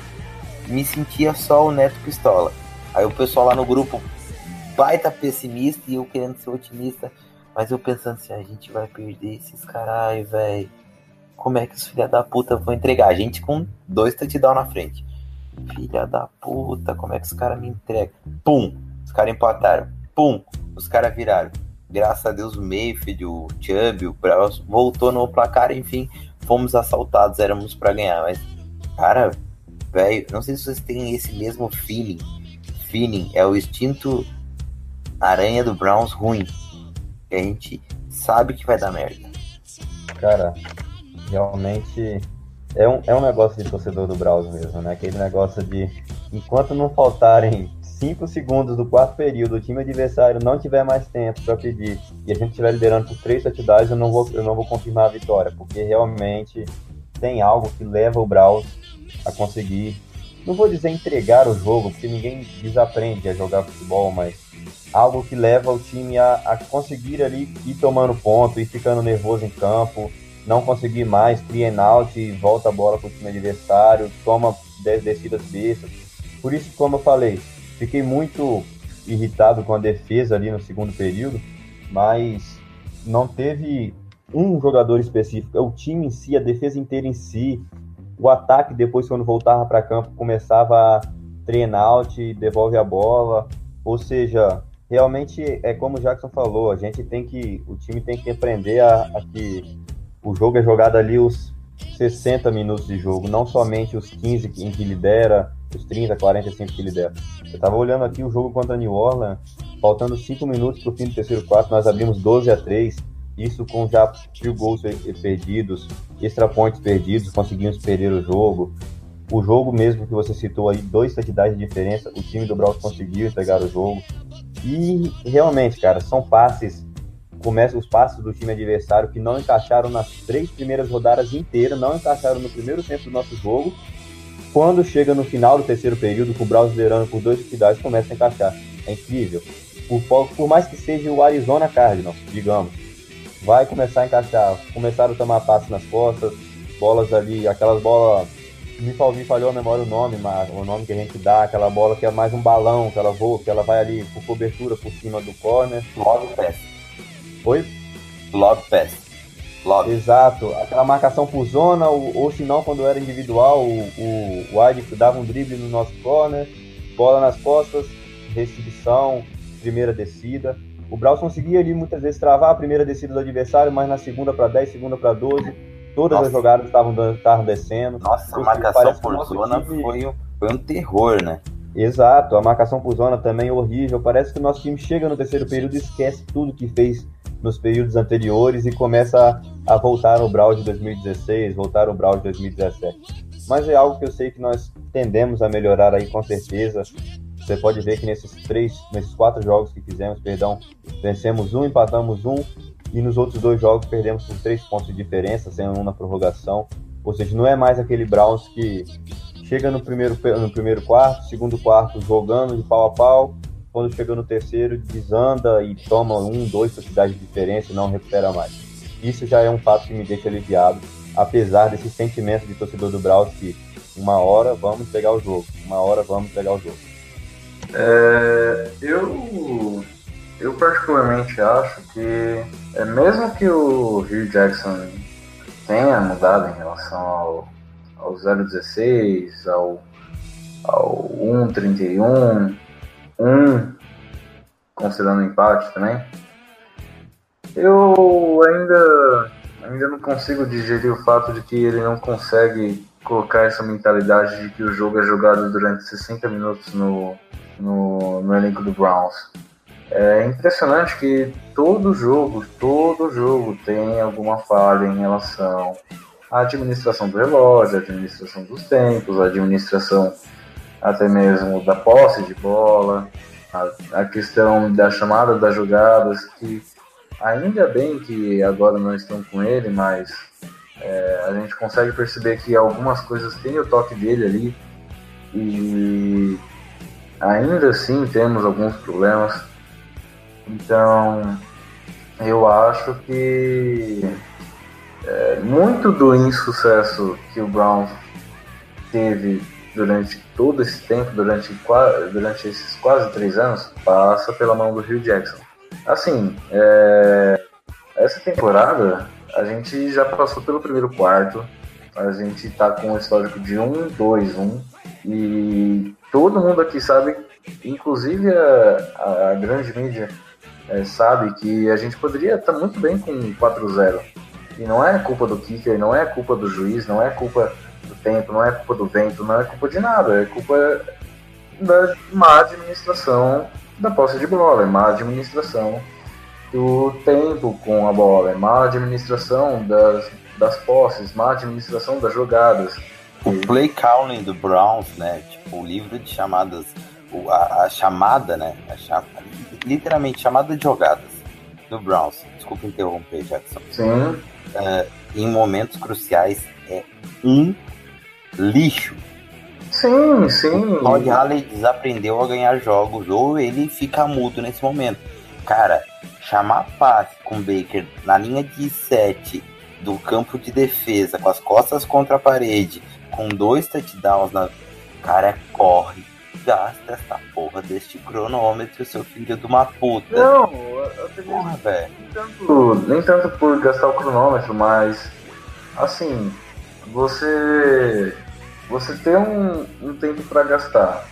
me sentia só o Neto Pistola. Aí o pessoal lá no grupo, baita pessimista e eu querendo ser otimista. Mas eu pensando assim, a gente vai perder esses caralho, velho. Como é que os filha da puta vão entregar? A gente com dois touchdown na frente. Filha da puta, como é que os caras me entregam? Pum! Os caras empataram. Pum! Os caras viraram. Graças a Deus o Mayfield, o Chubb, o Browns voltou no placar, enfim, fomos assaltados, éramos para ganhar. Mas, cara, velho, não sei se vocês têm esse mesmo feeling. Feeling é o instinto aranha do Browns ruim a gente sabe que vai dar merda. Cara, realmente é um, é um negócio de torcedor do Browns mesmo, né? Aquele negócio de enquanto não faltarem 5 segundos do quarto período, o time adversário não tiver mais tempo para pedir e a gente estiver liderando por três touchdowns, eu não vou eu não vou confirmar a vitória, porque realmente tem algo que leva o Browns a conseguir, não vou dizer entregar o jogo, porque ninguém desaprende a jogar futebol, mas algo que leva o time a, a conseguir ali ir tomando ponto, e ficando nervoso em campo, não conseguir mais, e volta a bola para o time adversário, toma 10 descidas bestas. Por isso, como eu falei, fiquei muito irritado com a defesa ali no segundo período, mas não teve um jogador específico, o time em si, a defesa inteira em si, o ataque depois quando voltava para campo começava a treinar out, devolve a bola, ou seja, realmente é como o Jackson falou, a gente tem que, o time tem que aprender a, a que o jogo é jogado ali os 60 minutos de jogo, não somente os 15 em que lidera, os 30, 45 que lidera. Eu estava olhando aqui o jogo contra a New Orleans, faltando 5 minutos para o fim do terceiro quarto, nós abrimos 12 a 3, isso com já field goals perdidos, extra points perdidos, conseguimos perder o jogo. O jogo mesmo que você citou aí, dois touchdowns de diferença, o time do Browns conseguiu entregar o jogo. E realmente, cara, são passes, começam os passes do time adversário que não encaixaram nas três primeiras rodadas inteiras, não encaixaram no primeiro tempo do nosso jogo. Quando chega no final do terceiro período, com o liderando por dois unidades, começa a encaixar. É incrível. Por, por mais que seja o Arizona Cardinals, digamos, vai começar a encaixar. Começaram a tomar passes nas costas, bolas ali, aquelas bolas me, me falhou a memória o nome, mas o nome que a gente dá, aquela bola que é mais um balão, que ela voa, que ela vai ali por cobertura por cima do corner. Lob pass. Oi? Lob pass. Lob. Exato, aquela marcação por zona, ou, ou se não, quando era individual, o, o wide dava um drible no nosso corner, bola nas costas, restrição, primeira descida. O Braus conseguia ali muitas vezes travar a primeira descida do adversário, mas na segunda para 10, segunda para 12 Todas Nossa. as jogadas estavam descendo. Nossa, a marcação por zona time... foi, um, foi um terror, né? Exato, a marcação por zona também é horrível. Parece que o nosso time chega no terceiro período e esquece tudo que fez nos períodos anteriores e começa a, a voltar no Brawl de 2016, voltar no Brawl de 2017. Mas é algo que eu sei que nós tendemos a melhorar aí com certeza. Você pode ver que nesses três, nesses quatro jogos que fizemos, perdão, vencemos um, empatamos um e nos outros dois jogos perdemos por três pontos de diferença, sendo um na prorrogação. Ou seja, não é mais aquele Browns que chega no primeiro, no primeiro quarto, segundo quarto jogando de pau a pau, quando chega no terceiro desanda e toma um, dois touchdowns de diferença e não recupera mais. Isso já é um fato que me deixa aliviado, apesar desse sentimento de torcedor do Browns que uma hora vamos pegar o jogo, uma hora vamos pegar o jogo. É, eu, eu particularmente acho que, é, mesmo que o Hugh Jackson tenha mudado em relação ao, ao 016, ao, ao 131, 1, considerando o empate também, eu ainda, ainda não consigo digerir o fato de que ele não consegue colocar essa mentalidade de que o jogo é jogado durante 60 minutos no, no, no elenco do Browns. É impressionante que todo jogo, todo jogo tem alguma falha em relação à administração do relógio, à administração dos tempos, à administração até mesmo da posse de bola, a, a questão da chamada das jogadas, que ainda bem que agora não estão com ele, mas é, a gente consegue perceber que algumas coisas têm o toque dele ali e ainda assim temos alguns problemas. Então eu acho que é, muito do insucesso que o Brown teve durante todo esse tempo, durante, durante esses quase três anos, passa pela mão do Rio Jackson. Assim, é, essa temporada a gente já passou pelo primeiro quarto, a gente tá com um histórico de 1, 2, 1, e todo mundo aqui sabe, inclusive a, a grande mídia, é, sabe que a gente poderia estar tá muito bem com 4-0. E não é culpa do kicker, não é culpa do juiz, não é culpa do tempo, não é culpa do vento, não é culpa de nada, é culpa da má administração da posse de bola, é má administração do tempo com a bola, é má administração das, das posses, má administração das jogadas. O play calling do Browns, né? Tipo, o livro de chamadas, a, a chamada, né? A. Literalmente, chamada de jogadas do Browns. Desculpa interromper, Jackson. Sim. Uh, em momentos cruciais é um lixo. Sim, sim. O Todd Halley desaprendeu a ganhar jogos, ou ele fica mudo nesse momento. Cara, chamar passe com Baker na linha de 7 do campo de defesa, com as costas contra a parede, com dois touchdowns na. Cara, corre, gasta essa porra deste cronômetro, seu filho de uma puta. Não, porra, velho. Nem tanto, nem tanto por gastar o cronômetro, mas assim, você você tem um, um tempo para gastar.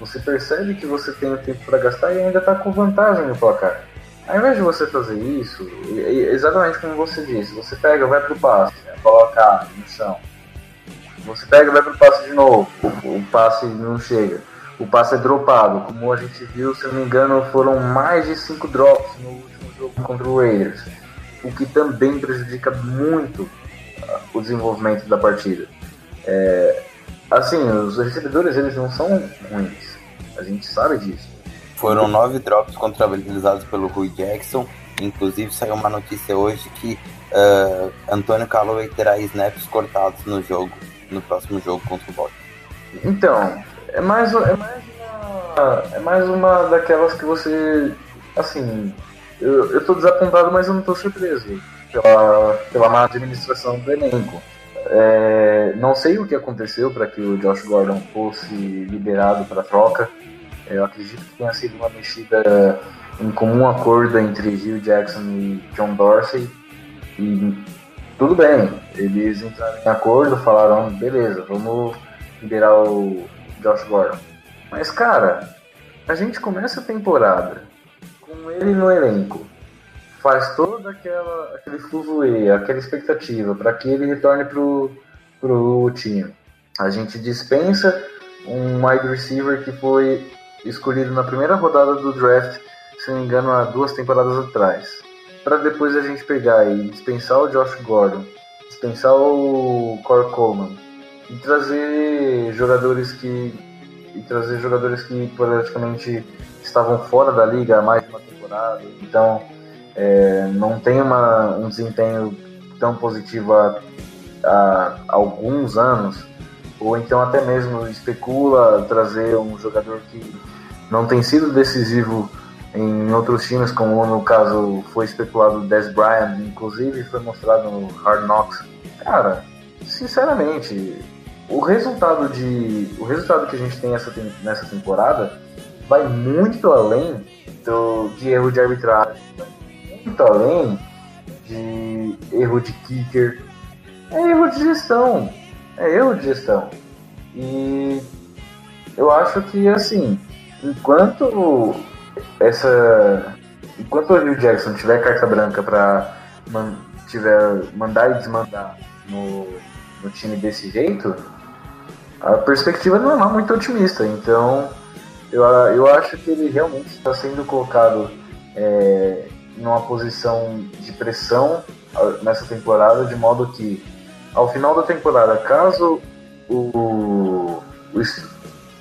Você percebe que você tem o tempo para gastar e ainda está com vantagem no placar. Ao invés de você fazer isso, exatamente como você disse, você pega, vai pro passe, né, coloca no chão. Você pega, vai pro passe de novo, o passe não chega. O passe é dropado, como a gente viu, se não me engano, foram mais de 5 drops no último jogo contra o Raiders, o que também prejudica muito ah, o desenvolvimento da partida. É, assim, os recebedores eles não são ruins. A gente sabe disso. Foram nove drops contabilizados pelo Rui Jackson. Inclusive saiu uma notícia hoje que uh, Antônio Calloway terá snaps cortados no jogo, no próximo jogo contra o Baltimore. Então, é mais, é mais uma. É mais uma daquelas que você. Assim, eu, eu tô desapontado, mas eu não tô surpreso pela, pela má administração do elenco. É, não sei o que aconteceu para que o Josh Gordon fosse liberado para troca. Eu acredito que tenha sido uma mexida em comum acordo entre Hugh Jackson e John Dorsey. E tudo bem, eles entraram em acordo, falaram: beleza, vamos liberar o Josh Gordon. Mas, cara, a gente começa a temporada com ele no elenco faz toda aquela aquele fuzuê, aquela expectativa para que ele retorne pro pro time. A gente dispensa um wide receiver que foi escolhido na primeira rodada do draft, se não me engano, há duas temporadas atrás. Para depois a gente pegar e dispensar o Josh Gordon, dispensar o Corey Coleman e trazer jogadores que e trazer jogadores que praticamente estavam fora da liga há mais de uma temporada. Então, é, não tem uma, um desempenho tão positivo há, há, alguns anos, ou então até mesmo especula trazer um jogador que não tem sido decisivo em outros times, como no caso foi especulado o Des Bryant, inclusive foi mostrado no Hard Knocks. Cara, sinceramente, o resultado de o resultado que a gente tem essa, nessa temporada vai muito além do, de erro de arbitragem, muito além de erro de kicker. É erro de gestão. É erro de gestão. E eu acho que assim, enquanto essa. Enquanto o Rio Jackson tiver carta branca para man, tiver mandar e desmandar no, no time desse jeito, a perspectiva não é muito otimista. Então eu, eu acho que ele realmente está sendo colocado é, numa posição de pressão nessa temporada, de modo que ao final da temporada, caso o, o,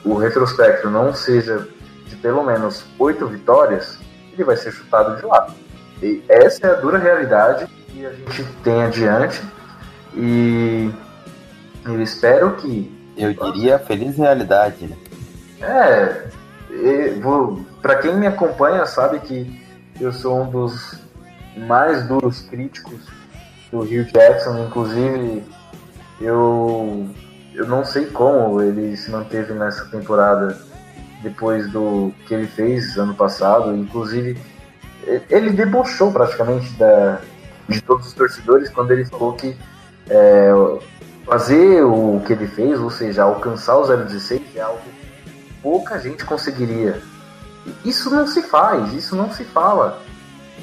o retrospecto não seja de pelo menos oito vitórias, ele vai ser chutado de lado. E essa é a dura realidade que a gente tem adiante. E eu espero que. Eu diria feliz realidade, né? É. Para quem me acompanha sabe que eu sou um dos mais duros críticos do Rio Jackson, inclusive eu eu não sei como ele se manteve nessa temporada depois do que ele fez ano passado. Inclusive, ele debochou praticamente da, de todos os torcedores quando ele falou que é, fazer o que ele fez, ou seja, alcançar o 016, é algo que pouca gente conseguiria. Isso não se faz, isso não se fala.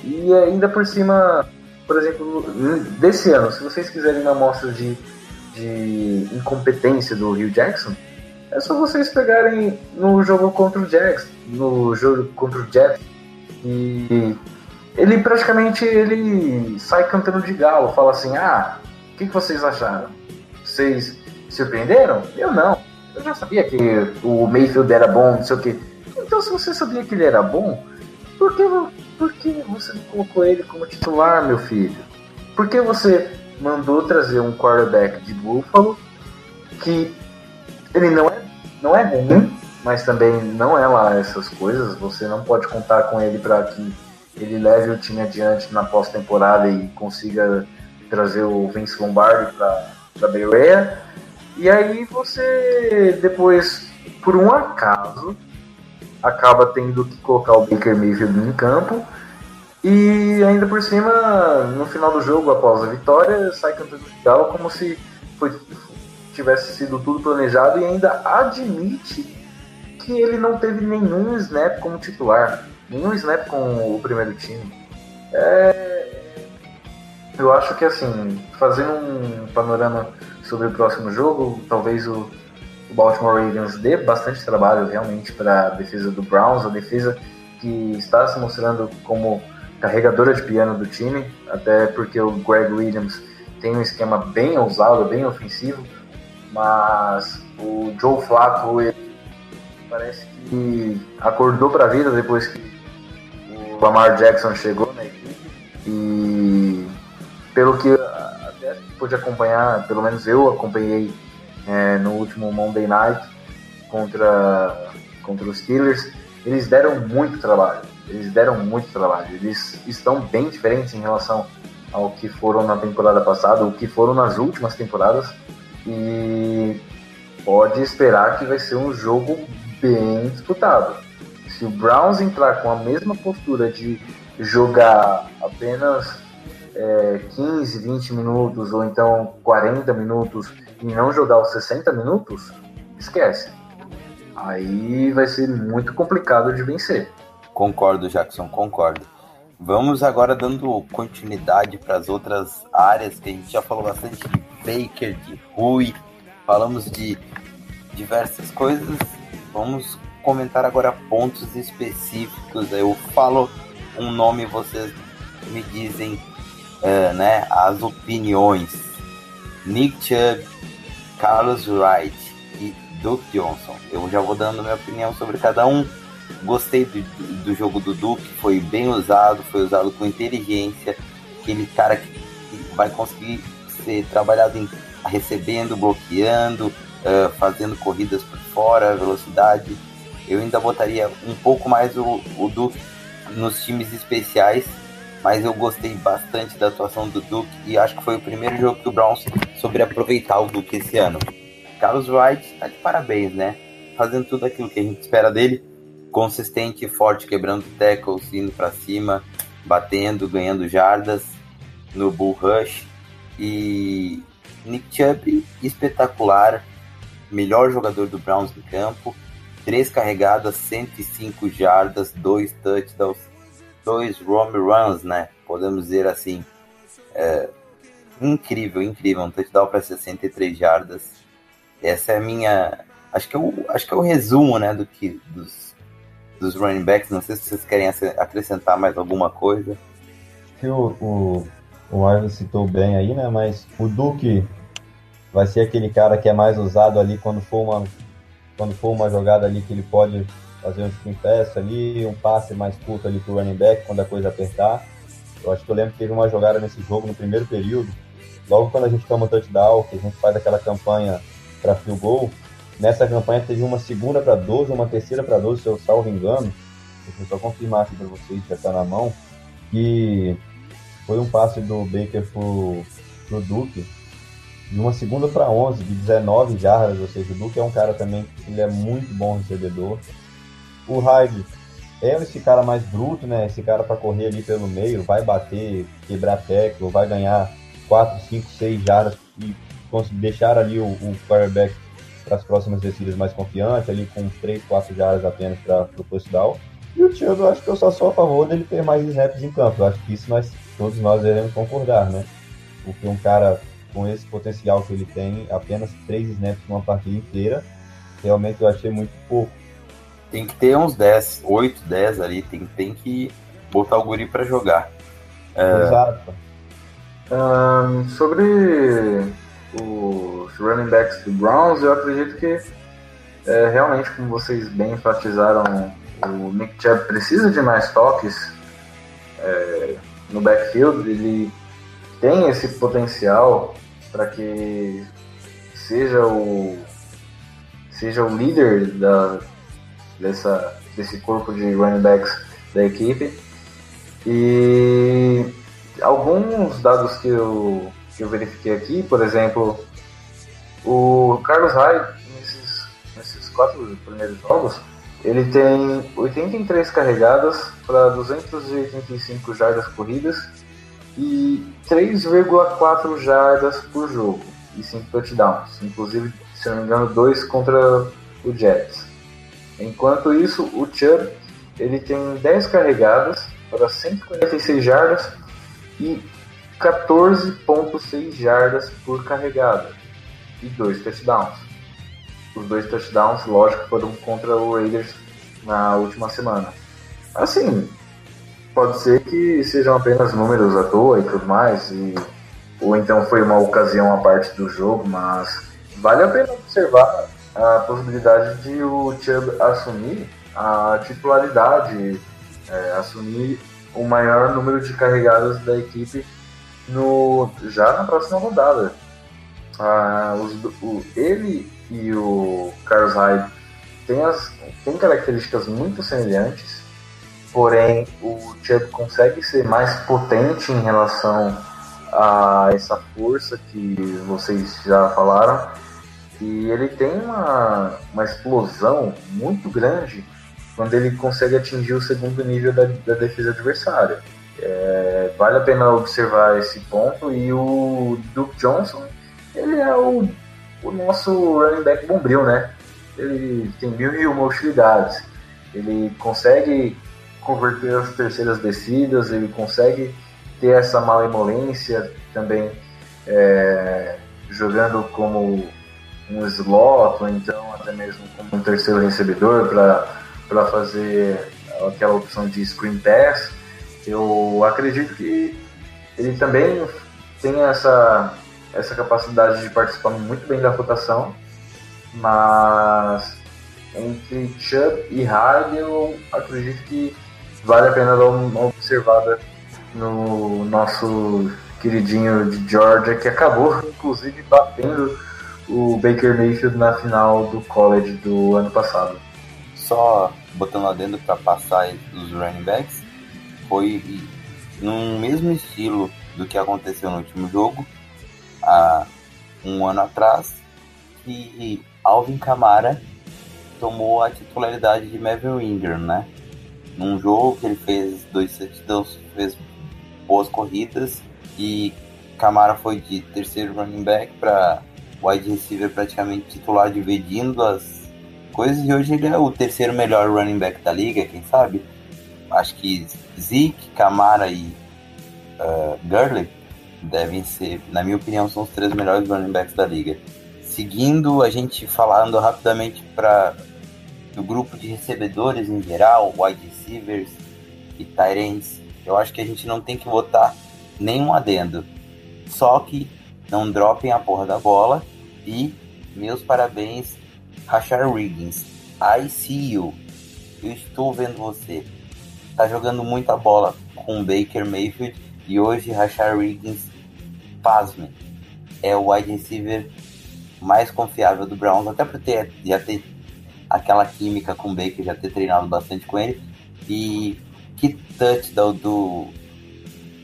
E ainda por cima, por exemplo, desse ano, se vocês quiserem uma amostra de, de incompetência do Rio Jackson, é só vocês pegarem no jogo contra o Jets, no jogo contra o Jets, e ele praticamente ele sai cantando de galo, fala assim, ah, o que, que vocês acharam? Vocês surpreenderam? Eu não. Eu já sabia que o Mayfield era bom, não sei o que. Então se você sabia que ele era bom, por que, por que você colocou ele como titular, meu filho? Por que você mandou trazer um quarterback de Buffalo que ele não é, não é ruim, mas também não é lá essas coisas. Você não pode contar com ele para que ele leve o time adiante na pós-temporada e consiga trazer o Vince Lombardi para a Bereia. E aí você depois, por um acaso, acaba tendo que colocar o Baker Mayfield em campo. E ainda por cima, no final do jogo, após a vitória, sai cantando de galo como se foi, tivesse sido tudo planejado e ainda admite que ele não teve nenhum snap como titular, nenhum snap com o primeiro time. É... Eu acho que assim, fazendo um panorama sobre o próximo jogo, talvez o, o Baltimore Ravens dê bastante trabalho realmente para a defesa do Browns, a defesa que está se mostrando como carregadora de piano do time, até porque o Greg Williams tem um esquema bem ousado, bem ofensivo, mas o Joe Flacco parece que acordou para a vida depois que o Lamar Jackson chegou na equipe. E pelo que até pude acompanhar, pelo menos eu acompanhei é, no último Monday Night contra, contra os Steelers, eles deram muito trabalho. Eles deram muito trabalho. Eles estão bem diferentes em relação ao que foram na temporada passada, o que foram nas últimas temporadas. E pode esperar que vai ser um jogo bem disputado. Se o Browns entrar com a mesma postura de jogar apenas é, 15, 20 minutos ou então 40 minutos e não jogar os 60 minutos, esquece. Aí vai ser muito complicado de vencer. Concordo, Jackson, concordo. Vamos agora dando continuidade para as outras áreas que a gente já falou bastante de Baker, de Rui, falamos de diversas coisas. Vamos comentar agora pontos específicos. Eu falo um nome vocês me dizem uh, né, as opiniões. Nick Chubb, Carlos Wright e Duke Johnson. Eu já vou dando minha opinião sobre cada um. Gostei do, do jogo do Duke, foi bem usado, foi usado com inteligência. Aquele cara que vai conseguir ser trabalhado em recebendo, bloqueando, uh, fazendo corridas por fora, velocidade. Eu ainda botaria um pouco mais o, o Duke nos times especiais, mas eu gostei bastante da atuação do Duke e acho que foi o primeiro jogo que o Browns soube aproveitar o Duke esse ano. Carlos Wright tá de parabéns, né? Fazendo tudo aquilo que a gente espera dele. consistente forte, quebrando tackles, indo para cima, batendo, ganhando jardas no bull rush. E Nick Chubb, espetacular, melhor jogador do Browns em campo, três carregadas, 105 jardas, dois touchdowns, dois home runs, né? Podemos dizer assim. É, incrível, incrível, um touchdown para 63 jardas. Essa é a minha, acho que é o, acho que é o resumo, né, do que dos, dos running backs. Não sei se vocês querem acrescentar mais alguma coisa. O, o, o Arvin citou bem aí, né? Mas o Duke vai ser aquele cara que é mais usado ali quando for uma, quando for uma jogada ali que ele pode fazer um screen pass ali, um passe mais curto ali pro running back quando a coisa apertar. Eu acho que eu lembro que teve uma jogada nesse jogo no primeiro período, logo quando a gente toma um touchdown, que a gente faz aquela campanha para field goal, nessa campanha teve uma segunda para 12, uma terceira para 12, se eu salvo engano, deixa eu só confirmar aqui para vocês, já está na mão, que foi um passe do Baker pro, pro Duke, de uma segunda para 11, de 19 jardas, ou seja, o Duke é um cara também, ele é muito bom recebedor. O Hyde é esse cara mais bruto, né? Esse cara para correr ali pelo meio, vai bater, quebrar tackle, vai ganhar 4, 5, 6 jardas e deixar ali o, o quarterback para as próximas descidas mais confiante, ali com 3, 4 jardas apenas para o touchdown. E o Chubb, eu acho que eu só sou a favor dele ter mais snaps em campo. Eu acho que isso nós, todos nós devemos concordar, né? Porque um cara com esse potencial que ele tem, apenas 3 snaps numa partida inteira, realmente eu achei muito pouco. Tem que ter uns 10, 8, 10 ali, tem, tem que botar o guri para jogar. É... Exato. Um, sobre os running backs do Browns, eu acredito que é, realmente, como vocês bem enfatizaram, o Nick Chubb precisa de mais toques é, no backfield. Ele tem esse potencial para que seja o seja o líder da, dessa, desse corpo de running backs da equipe. E alguns dados que eu, que eu verifiquei aqui, por exemplo, o Carlos Hyde, nesses, nesses quatro primeiros jogos, ele tem 83 carregadas para 285 jardas corridas e 3,4 jardas por jogo e 5 touchdowns, inclusive, se não me engano, dois contra o Jets. Enquanto isso, o Chubb ele tem 10 carregadas para 146 jardas e 14,6 jardas por carregada e dois touchdowns. Os dois touchdowns, lógico, foram contra o Raiders na última semana. Assim, pode ser que sejam apenas números à toa e tudo mais, e, ou então foi uma ocasião à parte do jogo, mas vale a pena observar a possibilidade de o Chubb assumir a titularidade, é, assumir o maior número de carregadas da equipe no, já na próxima rodada. Ah, os, o, ele e o Carlos Hyde têm, as, têm características muito semelhantes, porém o Chubb consegue ser mais potente em relação a essa força que vocês já falaram. E ele tem uma, uma explosão muito grande quando ele consegue atingir o segundo nível da, da defesa adversária. É, vale a pena observar esse ponto. E o Duke Johnson, ele é o, o nosso running back bombril, né? Ele tem mil e uma utilidades. Ele consegue converter as terceiras descidas, ele consegue ter essa malemolência também é, jogando como um slot, ou então até mesmo como um terceiro recebedor para fazer aquela opção de screen pass. Eu acredito que ele também tem essa, essa capacidade de participar muito bem da rotação, mas entre Chubb e Hyde eu acredito que vale a pena dar uma observada no nosso queridinho de Georgia, que acabou inclusive batendo o Baker Mayfield na final do college do ano passado. Só botando lá dentro para passar os running backs, foi no mesmo estilo do que aconteceu no último jogo, há um ano atrás, que Alvin Kamara tomou a titularidade de Melvin Ingram, né? Num jogo que ele fez dois touchdowns, fez boas corridas e Camara foi de terceiro running back para wide receiver praticamente titular dividindo as coisas e hoje ele é o terceiro melhor running back da liga, quem sabe? Acho que Zeke, Camara e uh, Gurley devem ser, na minha opinião, são os três melhores running backs da liga. Seguindo, a gente falando rapidamente para o grupo de recebedores em geral, wide receivers e ends, eu acho que a gente não tem que votar nenhum adendo. Só que não dropem a porra da bola e meus parabéns, Rashard Riggins. I see you. Eu estou vendo você. Tá jogando muita bola com Baker Mayfield e hoje Rashard Riggins, pasme, é o wide receiver mais confiável do Browns, até por ter, já ter aquela química com o Baker, já ter treinado bastante com ele. E que touchdown do,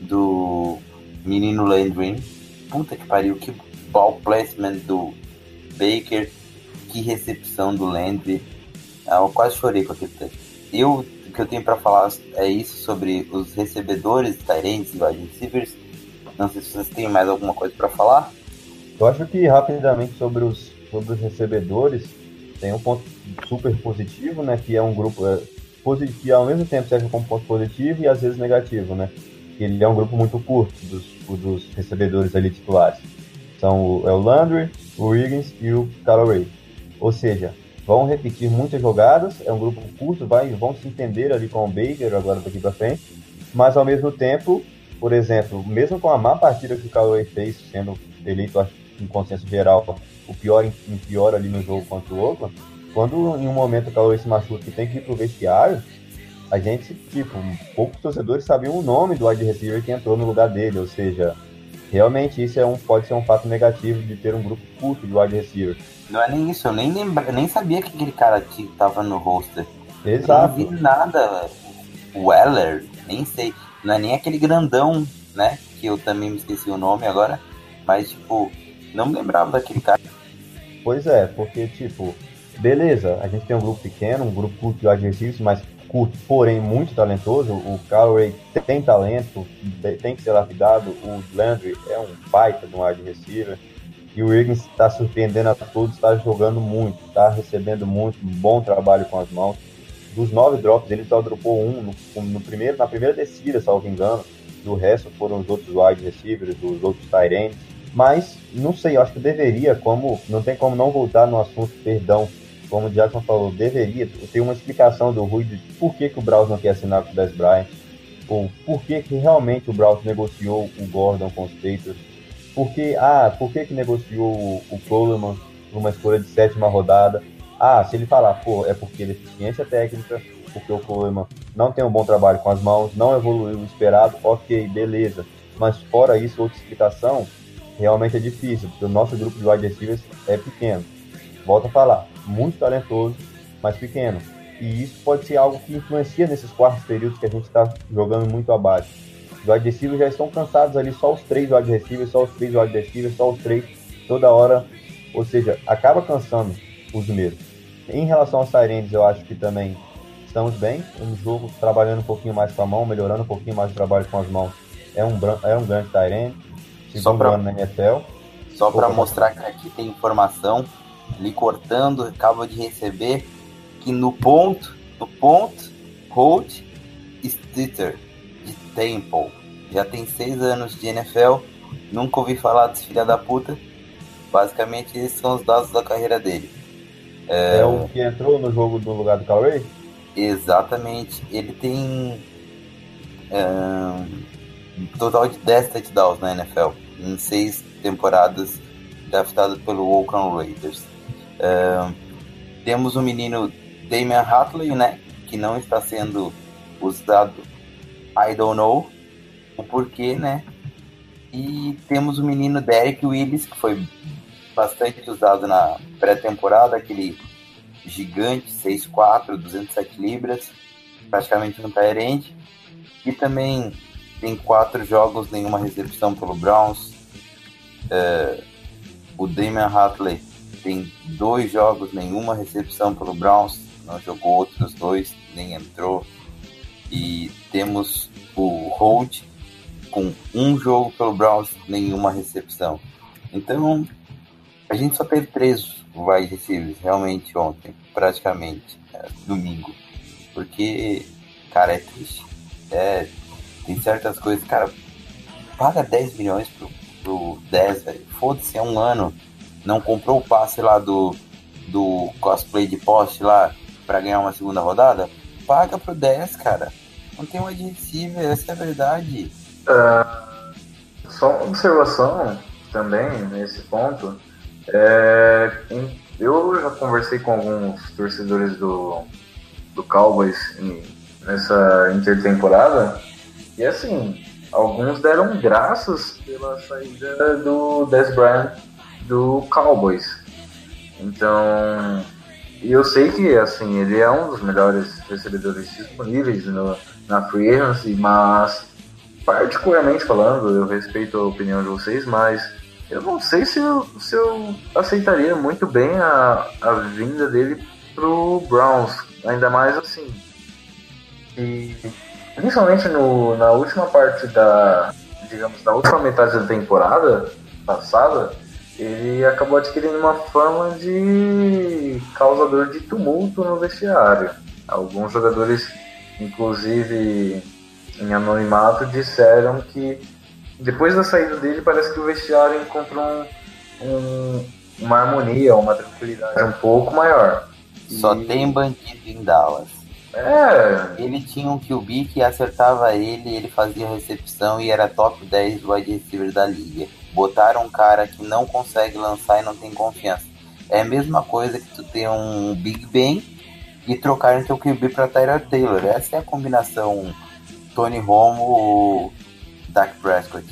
do menino Landry. Puta que pariu, que ball placement do Baker, que recepção do Landry. Ah, eu quase chorei com aquele touch. Eu, o que eu tenho para falar é isso sobre os recebedores, Tyrants e wide receivers. Não sei se vocês têm mais alguma coisa para falar. Eu acho que rapidamente sobre os, sobre os recebedores, tem um ponto super positivo, né? Que é um grupo é, positivo, ao mesmo tempo serve como ponto positivo e às vezes negativo, né? Ele é um grupo muito curto dos, dos recebedores ali titulares. São o, é o Landry, o Wiggins e o Callaway. Ou seja, vão repetir muitas jogadas, é um grupo curto, vai, vão se entender ali com o Baker agora daqui para frente, mas ao mesmo tempo, por exemplo, mesmo com a má partida que o Callaway fez, sendo eleito em consenso geral o pior em, em pior ali no jogo contra o Oakland, quando em um momento o Cauê se machuca e tem que ir pro vestiário, a gente, tipo, poucos torcedores sabiam o nome do wide receiver que entrou no lugar dele, ou seja, realmente isso é um, pode ser um fato negativo de ter um grupo curto de wide receiver. Não é nem isso, eu nem, lembra, nem sabia que aquele cara que tava no roster. Exato. Eu não vi nada. Weller, nem sei. Não é nem aquele grandão, né? Que eu também me esqueci o nome agora. Mas, tipo, não me lembrava daquele cara. Pois é, porque, tipo, beleza, a gente tem um grupo pequeno, um grupo curto de adversários, mas curto, porém muito talentoso. O Callaway tem talento, tem que ser lapidado. O Landry é um baita de um wide receiver. E o Wiggins está surpreendendo a todos, está jogando muito, está recebendo muito, um bom trabalho com as mãos. Dos nove drops, ele só dropou um no, no primeiro, na primeira descida, salvo engano. Do resto foram os outros wide receivers, os outros tight ends. Mas, não sei, eu acho que deveria, como não tem como não voltar no assunto perdão como o Jackson falou, deveria ter uma explicação do Rui de por que, que o Browns não quer assinar com o Dez Bryant, ou por que, que realmente o Browns negociou o Gordon com os Patriots, por que, ah, por que, que negociou o, o Coleman por uma escolha de sétima rodada. Ah, se ele falar, pô, é porque ele é técnica, porque o Coleman não tem um bom trabalho com as mãos, não evoluiu o esperado, ok, beleza. Mas fora isso, outra explicação, realmente é difícil, porque o nosso grupo de wide receivers é pequeno. Volto a falar, muito talentoso, mas pequeno. E isso pode ser algo que influencia nesses quartos períodos que a gente está jogando muito abaixo. Os receivers já estão cansados ali, só os três wide receivers, só os três wide receivers, só os três, toda hora. Ou seja, acaba cansando os mesmos. Em relação aos Sirenes, eu acho que também estamos bem. Um jogo trabalhando um pouquinho mais com a mão, melhorando um pouquinho mais o trabalho com as mãos. É um, é um grande Tyrene. Segundo pra, ano na NFL. Só para mostrar que aqui tem informação, ali cortando, acaba de receber que no ponto, no ponto, Holt Stitter de Temple. Já tem seis anos de NFL, nunca ouvi falar desse filho da puta. Basicamente, esses são os dados da carreira dele. É, é o que entrou no jogo do lugar do Calray? Exatamente. Ele tem um total de 10 touchdowns na NFL, em seis temporadas draftado pelo Oakland Raiders. Uh, temos o menino Damian Hatley, né? Que não está sendo usado. I don't know o porquê, né? E temos o menino Derek Willis, que foi bastante usado na pré-temporada, aquele gigante, 6'4", 207 libras, praticamente um coerente. E também tem quatro jogos, nenhuma recepção pelo Browns. Uh, o Damian Hatley tem dois jogos, nenhuma recepção pelo Browns, não jogou outros dois, nem entrou. E temos o Holt com um jogo pelo Browns, nenhuma recepção. Então, a gente só teve três wide receivers realmente ontem, praticamente, é, domingo. Porque, cara, é triste. É, tem certas coisas, cara, paga 10 milhões pro, pro 10, velho. Foda-se, é um ano. Não comprou o passe lá do, do cosplay de poste lá pra ganhar uma segunda rodada? Paga pro 10, cara. Não tem wide receiver, essa é a verdade. Ah, só uma observação também nesse ponto. É, eu já conversei com alguns torcedores do, do Cowboys nessa intertemporada e assim, alguns deram graças pela saída do Des Bryant do Cowboys. Então, eu sei que assim, ele é um dos melhores recebedores disponíveis no, na free agency, mas particularmente falando, eu respeito a opinião de vocês, mas eu não sei se eu, se eu aceitaria muito bem a, a vinda dele pro Browns, ainda mais assim. E principalmente no, na última parte da, digamos, da última metade da temporada passada, ele acabou adquirindo uma fama de causador de tumulto no vestiário. Alguns jogadores, inclusive em anonimato, disseram que depois da saída dele parece que o vestiário encontrou um, um- uma harmonia, uma tranquilidade um pouco maior. Só E- tem bandido em Dallas. É, Ele tinha um QB que acertava ele, ele fazia recepção e era top 10 wide receiver da liga. Botaram um cara que não consegue lançar e não tem confiança. É a mesma coisa que tu ter um Big Ben e trocar teu QB para Tyler Taylor. Essa é a combinação Tony Romo Dak Prescott.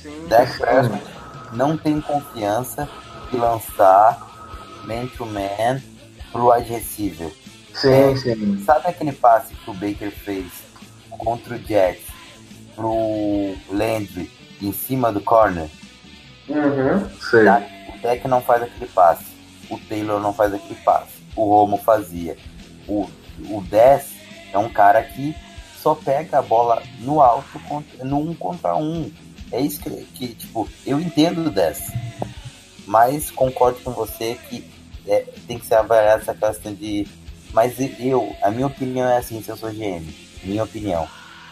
sim, Dak. Prescott não tem confiança de lançar man to man pro wide receiver. Sim, sim. Sabe aquele passe que o Baker fez contra o Jets pro Landry em cima do corner? Uhum, sei. Tá? O Deck não faz aquele passe. O Taylor não faz aquele passe. O Romo fazia. O, o 10 é um cara que só pega a bola no alto contra, no um contra um. É isso que, que, tipo, eu entendo o 10. Mas concordo com você que é, tem que ser avaliada essa questão de. Mas eu, a minha opinião é assim, se eu sou GM, minha opinião.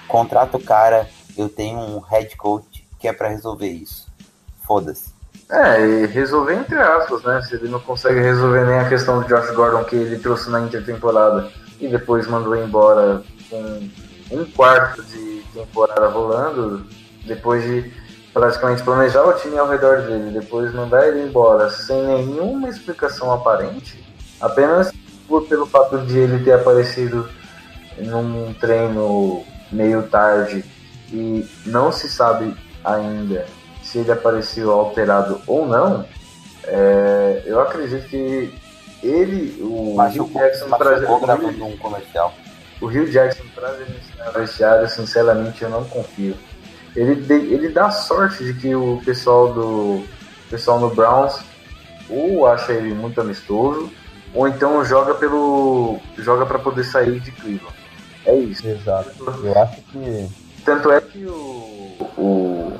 Contrata o cara, eu tenho um head coach que é pra resolver isso. Foda-se. É, e resolver entre aspas, né? Se ele não consegue resolver nem a questão do Josh Gordon que ele trouxe na intertemporada e depois mandou embora com um quarto de temporada rolando, depois de praticamente planejar o time ao redor dele, depois mandar ele embora sem nenhuma explicação aparente, apenas por, pelo fato de ele ter aparecido num treino meio tarde e não se sabe ainda se ele apareceu alterado ou não, é, eu acredito que ele, o Rio Jackson, trazer, machucou o Rio- gravando um comercial. o Rio Jackson traz ele no vestiário, sinceramente eu não confio. Ele, ele dá sorte de que o pessoal do o pessoal no Browns ou acha ele muito amistoso, ou então joga pelo joga para poder sair de Cleveland. É isso. Exato. Eu acho que Tanto é que o, o,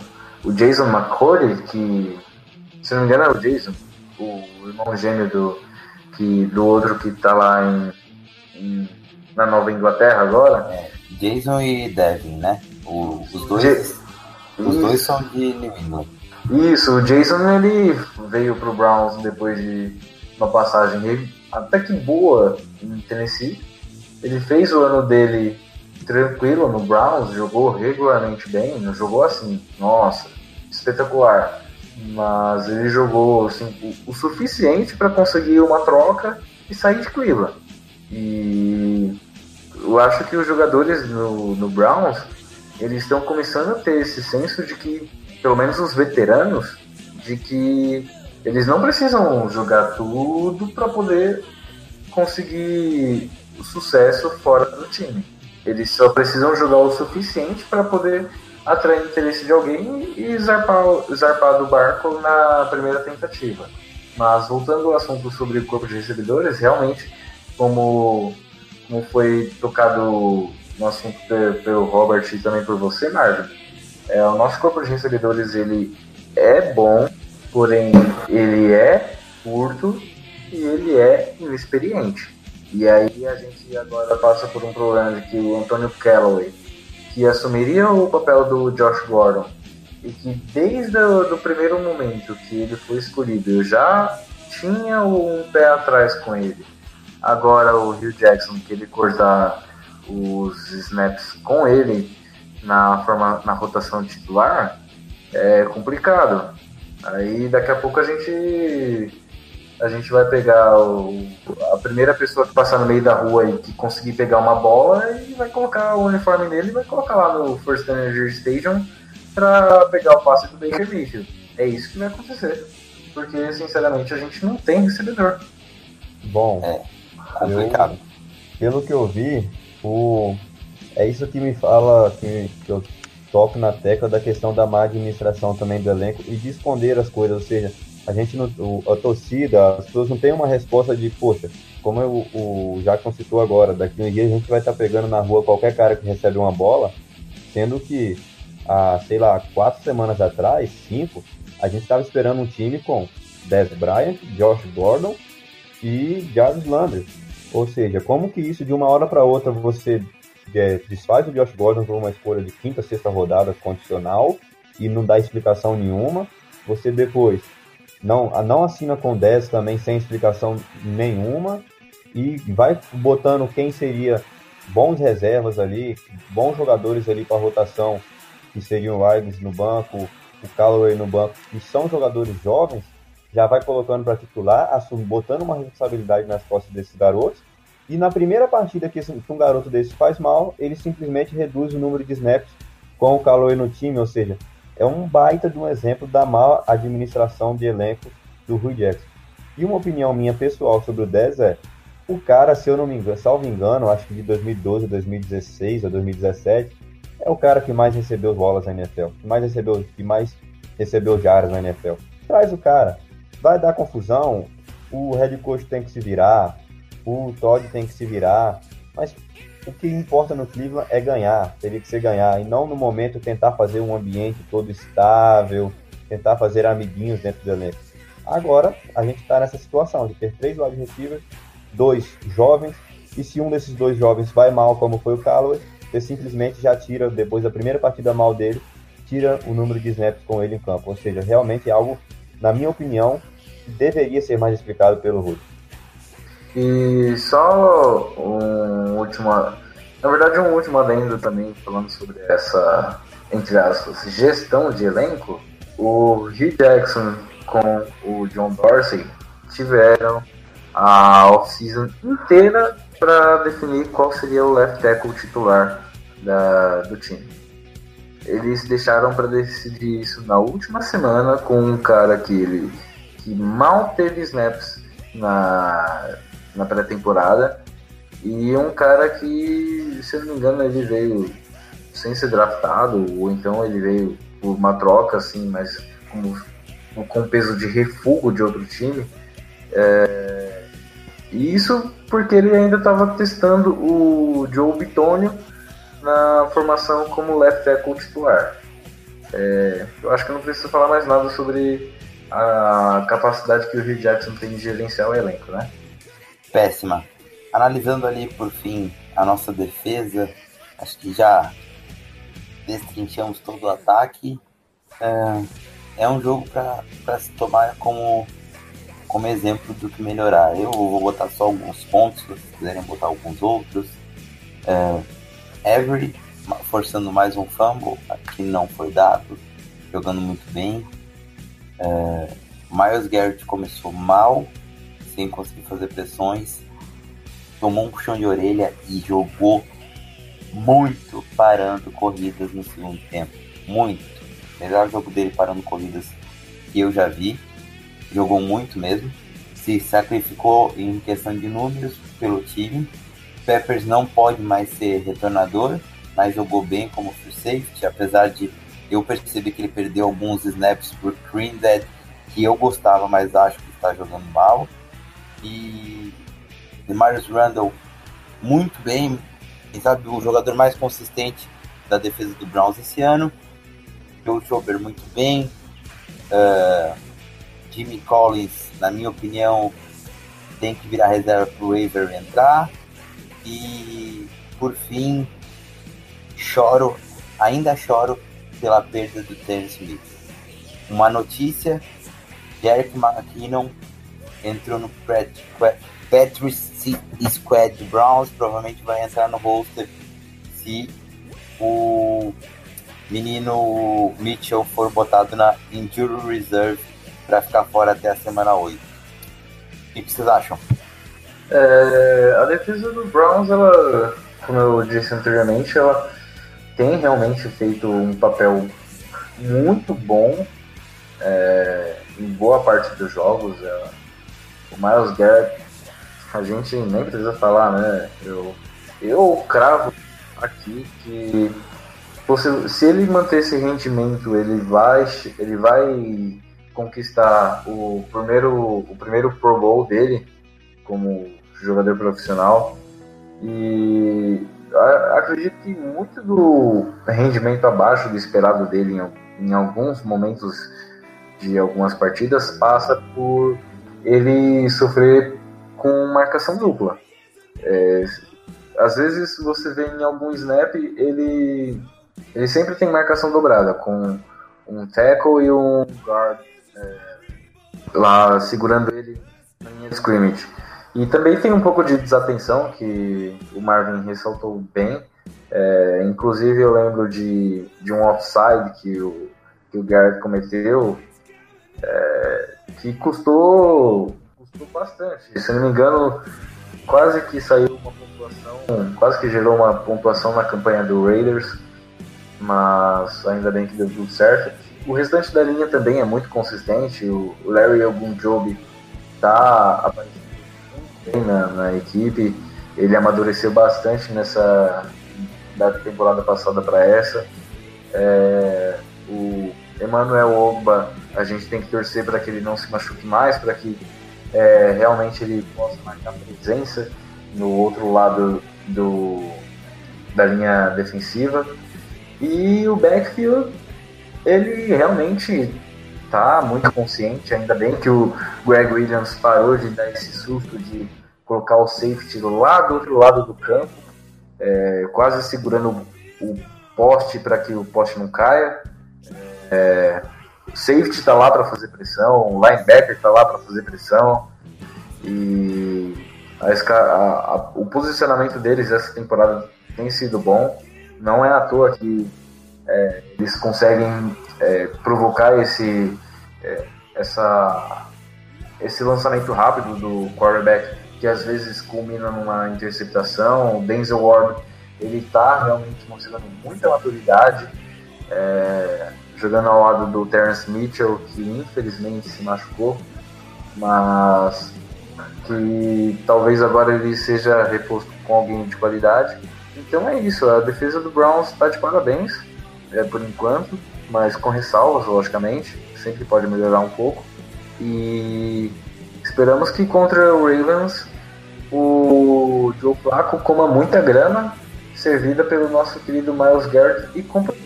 o Jason McCourty, que se não me engano é o Jason, o irmão gêmeo do, que, do outro que tá lá em, em- na Nova Inglaterra agora, Jason e Devin, né? O- os dois, Ja- os dois são de New England. Isso, o Jason ele veio pro Browns depois de uma passagem até que boa em Tennessee. Ele fez o ano dele tranquilo no Browns, jogou regularmente bem, não jogou assim, nossa, espetacular. Mas ele jogou assim, o, o suficiente para conseguir uma troca e sair de Cleveland. E eu acho que os jogadores no, no Browns eles estão começando a ter esse senso de que, pelo menos os veteranos, de que eles não precisam jogar tudo para poder conseguir o sucesso fora do time. Eles só precisam jogar o suficiente para poder atrair o interesse de alguém e zarpar, zarpar do barco na primeira tentativa. Mas voltando ao assunto sobre o corpo de recebedores, realmente, como, como foi tocado no assunto pe- pelo Robert e também por você, Marvin, é, o nosso corpo de recebedores ele é bom, porém ele é curto e ele é inexperiente. E aí a gente agora passa por um problema de que o Antonio Callaway, que assumiria o papel do Josh Gordon, e que desde o primeiro momento que ele foi escolhido eu já tinha um pé atrás com ele. Agora o Hugh Jackson, que ele cortar os snaps com ele na, forma, na rotação titular, é complicado. Aí daqui a pouco a gente a gente vai pegar o- a primeira pessoa que passar no meio da rua e que conseguir pegar uma bola e vai colocar o uniforme nele e vai colocar lá no First Energy Station para pegar o passe do Baker Mayfield. É isso que vai acontecer. Porque, sinceramente, a gente não tem recebedor. Bom, Complicado. pelo que eu vi, o... é isso que me fala, que, que eu toco na tecla da questão da má administração também do elenco e de esconder as coisas, ou seja, a gente não, a torcida, as pessoas não têm uma resposta de, poxa, como eu- o Jackson citou agora, daqui um dia a gente vai estar pegando na rua qualquer cara que recebe uma bola, sendo que há, sei lá, quatro semanas atrás, cinco, a gente estava esperando um time com Dez Bryant, Josh Gordon e Jarvis Landry. Ou seja, como que isso de uma hora para outra você é, desfaz o Josh Gordon por uma escolha de quinta, sexta rodada condicional e não dá explicação nenhuma. Você depois não, não assina com 10 também sem explicação nenhuma e vai botando quem seria bons reservas ali, bons jogadores ali para rotação, que seriam o Ives no banco, o Callaway no banco, que são jogadores jovens, já vai colocando para titular, botando uma responsabilidade nas costas desses garotos. E na primeira partida que um garoto desse faz mal, ele simplesmente reduz o número de snaps com o Callaway no time, ou seja, é um baita de um exemplo da má administração de elenco do Rui Jackson. E uma opinião minha pessoal sobre o 10 é, o cara, se eu não me engano, salvo engano, acho que de 2012 a 2016 ou 2017, é o cara que mais recebeu bolas na NFL, que mais recebeu, que mais recebeu jardas na NFL. Traz o cara, vai dar confusão, o head coach tem que se virar, o Todd tem que se virar, mas o que importa no Cleveland é ganhar, teria que ser ganhar, e não no momento tentar fazer um ambiente todo estável, tentar fazer amiguinhos dentro do elenco. Agora, a gente está nessa situação de ter três wide receivers, dois jovens, e se um desses dois jovens vai mal, como foi o Callaway, você simplesmente já tira, depois da primeira partida mal dele, tira o número de snaps com ele em campo. Ou seja, realmente é algo, na minha opinião, que deveria ser mais explicado pelo Rudy. E só um último. Na verdade, um último adendo também, falando sobre essa, entre aspas, gestão de elenco. O Hugh Jackson com o John Dorsey tiveram a off-season inteira para definir qual seria o left tackle titular da, do time. Eles deixaram para decidir isso na última semana com um cara que ele que mal teve snaps na, na pré-temporada e um cara que, se eu não me engano, ele veio sem ser draftado ou então ele veio por uma troca assim, mas com peso de refúgio de outro time. É, e isso porque ele ainda estava testando o Joe Bitonio na formação como left tackle titular. É, eu acho que não preciso falar mais nada sobre a capacidade que o Hugh Jackson tem de gerenciar o elenco, né? Péssima. Analisando ali por fim a nossa defesa, acho que já destrinchamos todo o ataque. É, é um jogo para se tomar como, como exemplo do que melhorar. Eu vou botar só alguns pontos, se vocês quiserem botar alguns outros. É, Avery forçando mais um fumble, que não foi dado, jogando muito bem. É, Miles Garrett começou mal, sem conseguir fazer pressões, tomou um puxão de orelha e jogou muito parando corridas no segundo tempo. Muito. Melhor jogo dele parando corridas que eu já vi. Jogou muito mesmo. Se sacrificou em questão de números pelo time. Peppers não pode mais ser retornador, mas jogou bem como free safety, apesar de eu perceber que ele perdeu alguns snaps por Green Dead que eu gostava, mas acho que tá jogando mal. E Demarius Randall muito bem, quem sabe o jogador mais consistente da defesa do Browns esse ano. Joe Schober muito bem. Uh, Jimmy Collins, na minha opinião, tem que virar reserva para o Avery entrar. E por fim, choro, ainda choro pela perda do Terence Smith. Uma notícia: Derek McKinnon entrou no Patrick Squad Browns, provavelmente vai entrar no roster se o menino Mitchell for botado na Injury Reserve para ficar fora até a semana 8. O que vocês acham? É, a defesa do Browns, ela, como eu disse anteriormente, ela tem realmente feito um papel muito bom é, em boa parte dos jogos. É, o Miles Garrett, a gente nem precisa falar, né? Eu, eu cravo aqui que se ele manter esse rendimento, ele vai, ele vai conquistar o primeiro, o primeiro Pro Bowl dele como jogador profissional. E acredito que muito do rendimento abaixo do esperado dele em, em alguns momentos de algumas partidas passa por ele sofrer com marcação dupla. É, às vezes você vê em algum snap ele ele sempre tem marcação dobrada com um tackle e um guard é, lá segurando ele na linha de scrimmage. E também tem um pouco de desatenção que o Marvin ressaltou bem. É, inclusive eu lembro de, de um offside que o, que o Garrett cometeu é, que custou, custou bastante. Se não me engano, quase que saiu uma pontuação, quase que gerou uma pontuação na campanha do Raiders, mas ainda bem que deu tudo certo. O restante da linha também é muito consistente. O Larry Ogunjobi está aparecendo bem na, na, equipe. Ele amadureceu bastante nessa da temporada passada para essa. É, o Emmanuel Ogba, a gente tem que torcer para que ele não se machuque mais, para que é, realmente ele possa marcar presença no outro lado do, da linha defensiva. E o backfield, ele realmente tá muito consciente, ainda bem que o Greg Williams parou de dar esse susto de colocar o safety lá do outro lado do campo, é, quase segurando o poste para que o poste não caia. É, safety está lá para fazer pressão, o linebacker está lá para fazer pressão e a, a, a, o posicionamento deles essa temporada tem sido bom. Não é à toa que é, eles conseguem é, provocar esse, é, essa, esse lançamento rápido do quarterback que às vezes culmina numa interceptação. O Denzel Ward ele está realmente mostrando muita maturidade, é, jogando ao lado do Terence Mitchell, que infelizmente se machucou, mas que talvez agora ele seja reposto com alguém de qualidade. Então é isso, a defesa do Browns está de parabéns é, por enquanto, mas com ressalvas, logicamente, sempre pode melhorar um pouco. E esperamos que contra o Ravens o Joe Flacco coma muita grana servida pelo nosso querido Miles Garrett e companhia.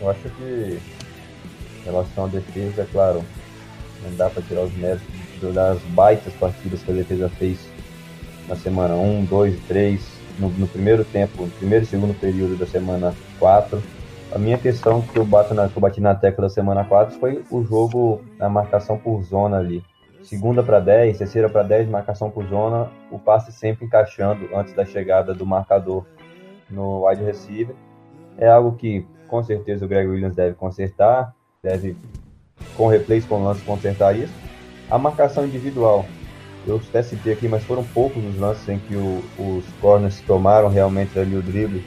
Eu acho que em relação à defesa, é claro, não dá para tirar os méritos das baitas partidas que a defesa fez na semana 1, 2, 3, no, no primeiro tempo, no primeiro e segundo período da semana 4 a minha questão que eu, bato na, que eu bati na tecla da semana 4 foi o jogo na marcação por zona ali. Segunda para 10, terceira para 10, marcação por zona, o passe sempre encaixando antes da chegada do marcador no wide receiver. É algo que com certeza o Greg Williams deve consertar, deve com replays, com lances, consertar isso. A marcação individual, eu até citei aqui, mas foram poucos os lances em que o, os corners tomaram realmente ali o drible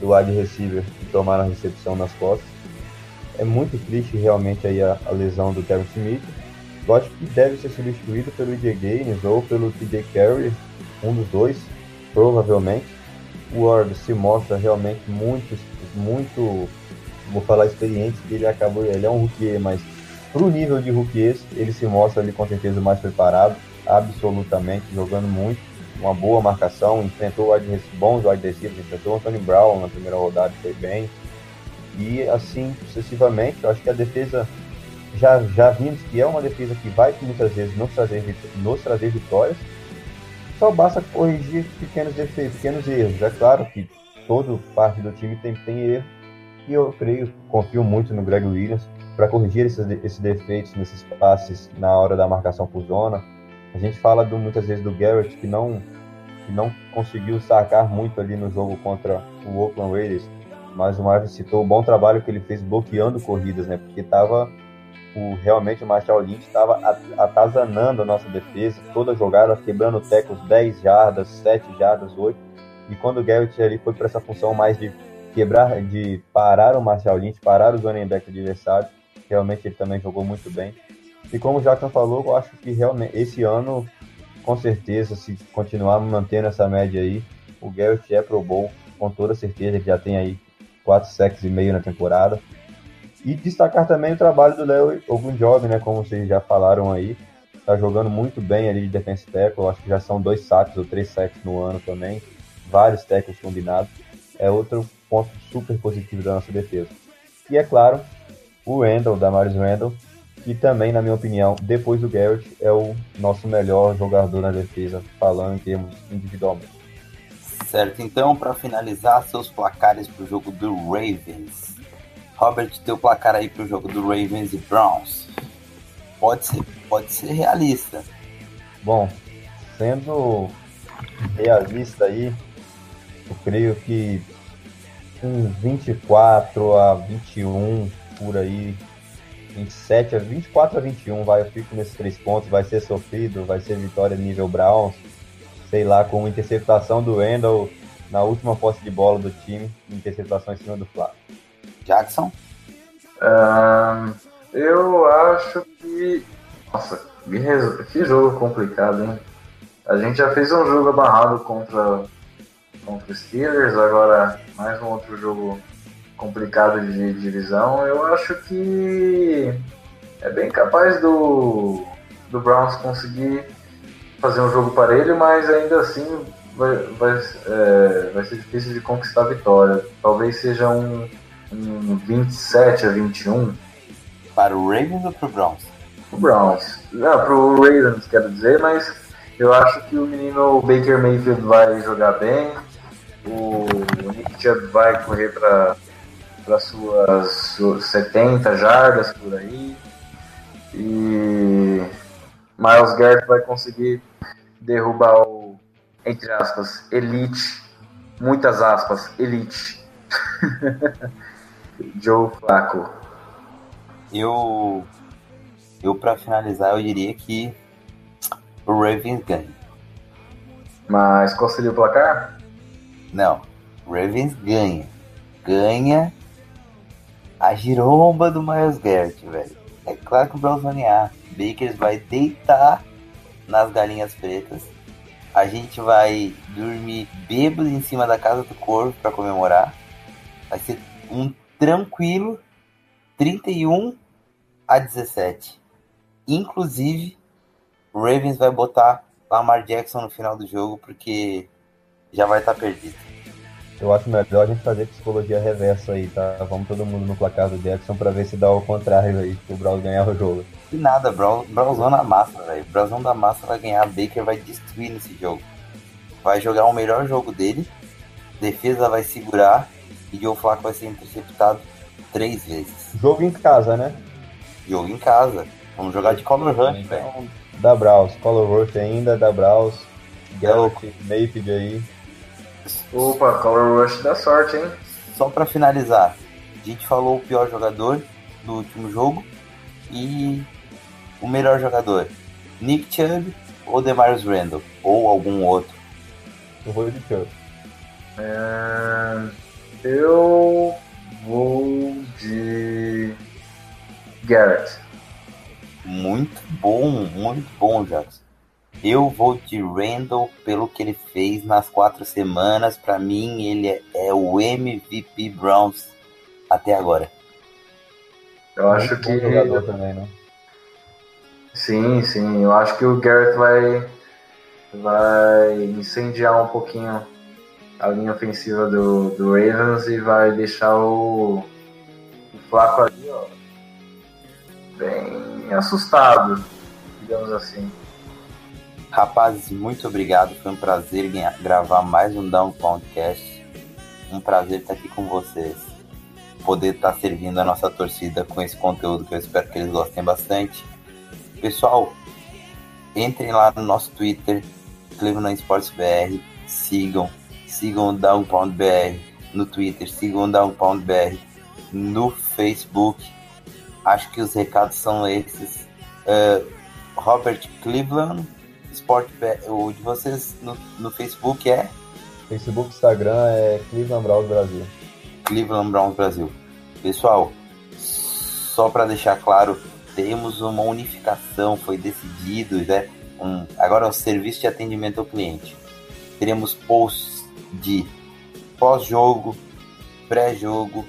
do wide receiver que tomaram a recepção nas costas. É muito triste realmente aí a, a lesão do Kevin Smith. Lógico que deve ser substituído pelo EJ Gaines ou pelo TJ Carey, um dos dois, provavelmente. O Ward se mostra realmente muito, muito, vou falar experiente, que ele acabou, ele é um rookie, mas pro nível de rookies, ele se mostra ali com certeza mais preparado, absolutamente, jogando muito, uma boa marcação, enfrentou bons wide receivers, enfrentou o Anthony Brown na primeira rodada, foi bem, e assim sucessivamente, eu acho que a defesa já, já vimos que é uma defesa que vai muitas vezes nos trazer, nos trazer vitórias, só basta corrigir pequenos defeitos, pequenos erros. É claro que toda parte do time tem, tem erro, e eu creio, confio muito no Greg Williams para corrigir esses, esses defeitos nesses passes na hora da marcação por zona. A gente fala do- muitas vezes do Garrett que não, que não conseguiu sacar muito ali no jogo contra o Oakland Raiders, mas o Marvin citou o bom trabalho que ele fez bloqueando corridas, né? Porque estava o, realmente o Marshall Lynch estava atazanando a nossa defesa, toda jogada, quebrando tackles 10 jardas, 7 jardas, 8. E quando o Garrett ali foi para essa função mais de quebrar, de parar o Marshall Lynch, parar os running back adversários, realmente ele também jogou muito bem. E como o Jackson falou, eu acho que realmente esse ano, com certeza, se continuar mantendo essa média aí, o Garrett é pro Bowl, com toda certeza, ele já tem aí 4 sacks e meio na temporada. E destacar também o trabalho do Léo Ogunjob, né? Como vocês já falaram aí. Tá jogando muito bem ali de defense tackle. Acho que já são dois sacks ou três sacks no ano também. Vários tackles combinados. É outro ponto super positivo da nossa defesa. E é claro, o Randall, Damaris Randall, que também, na minha opinião, depois do Garrett, é o nosso melhor jogador na defesa, falando em termos individualmente. Certo, então, para finalizar, seus placares para o jogo do Ravens. Robert, teu placar aí para o jogo do Ravens e Browns. Pode ser, pode ser realista. Bom, sendo realista aí, eu creio que um 24 a 21 por aí, 27 a 24 a 21, vai, eu fico nesses três pontos, vai ser sofrido, vai ser vitória nível Browns, sei lá, com interceptação do Randall na última posse de bola do time, interceptação em cima do Flávio. Jackson? Eu acho que. Nossa, que jogo complicado, hein? A gente já fez um jogo abarrado contra, contra os Steelers, agora mais um outro jogo complicado de divisão. Eu acho que é bem capaz do, do Browns conseguir fazer um jogo parelho, mas ainda assim vai, vai, é, vai ser difícil de conquistar a vitória. Talvez seja um, um 27 a 21 Para o Ravens ou para o Browns? pro Browns. Não, pro Ravens, quero dizer, mas eu acho que o menino Baker Mayfield vai jogar bem. O Nick Chubb vai correr para para suas su- 70 jardas por aí. E Miles Garrett vai conseguir derrubar o, entre aspas, elite, muitas aspas, elite. Joe Flacco. Eu, eu para finalizar, eu diria que o Ravens ganha. Mas qual seria o placar? Não, Ravens ganha. Ganha a giromba do Miles Garrett, velho. É claro que o Browns vai ganhar. Bakers vai deitar nas galinhas pretas. A gente vai dormir bêbado em cima da casa do corvo para comemorar. Vai ser um tranquilo 31 a 17. Inclusive, o Ravens vai botar Lamar Jackson no final do jogo porque já vai estar perdido. Eu acho melhor a gente fazer psicologia reversa aí, tá? Vamos todo mundo no placar do Jackson pra ver se dá o contrário aí, que o Browns ganhar o jogo. E nada, Brown, Brownzão na massa, velho. Brownzão da massa vai ganhar. Baker vai destruir nesse jogo. Vai jogar o melhor jogo dele. Defesa vai segurar. E Joe Flacco vai ser interceptado três vezes. Jogo em casa, né? Jogo em casa. Vamos jogar de color rush, velho. Então, da Browns, Color Rush ainda, da Browns, Garrett, Mayfield aí. Opa, Color Rush dá sorte, hein? Só pra finalizar. A gente falou o pior jogador do último jogo. E o melhor jogador. Nick Chubb ou Demarius Randall. Ou algum outro. Eu vou de Chubb. É, Eu vou de Garrett. Muito bom, muito bom, Jackson. Eu vou de Randall pelo que ele fez nas quatro semanas. Pra mim, ele é, é o MVP Browns até agora. Eu acho Muito que jogador também, né? Sim, sim. Eu acho que o Garrett vai, vai incendiar um pouquinho a linha ofensiva do, do Ravens e vai deixar o, o Flaco ali, ó, bem assustado, digamos assim. Rapazes, muito obrigado. Foi um prazer gravar mais um Down Podcast. Um prazer estar aqui com vocês. Poder estar servindo a nossa torcida com esse conteúdo que eu espero que eles gostem bastante. Pessoal, entrem lá no nosso Twitter, Cleveland Sports BR, sigam, sigam o Down Pound BR no Twitter, sigam o Down Pound BR no Facebook. Acho que os recados são esses. Eh, Robert Cleveland, Sport o de vocês no, no Facebook é Facebook, Instagram é Cleveland Browns Brasil. Cleveland Browns Brasil. Pessoal, só para deixar claro, temos uma unificação, foi decidido, né? Um, agora é o serviço de atendimento ao cliente. Teremos posts de pós-jogo, pré-jogo,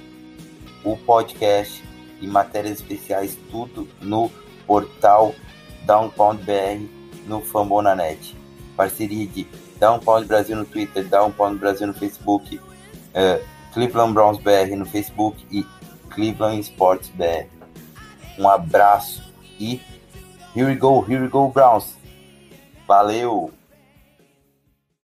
o podcast e matérias especiais, tudo no portal Downpound BR no Fambonanet. Parceria de Downpound Brasil no Twitter, Downpound Brasil no Facebook, eh, Cleveland Browns BR no Facebook e Cleveland Sports BR. Um abraço e here we go, here we go Browns. Valeu!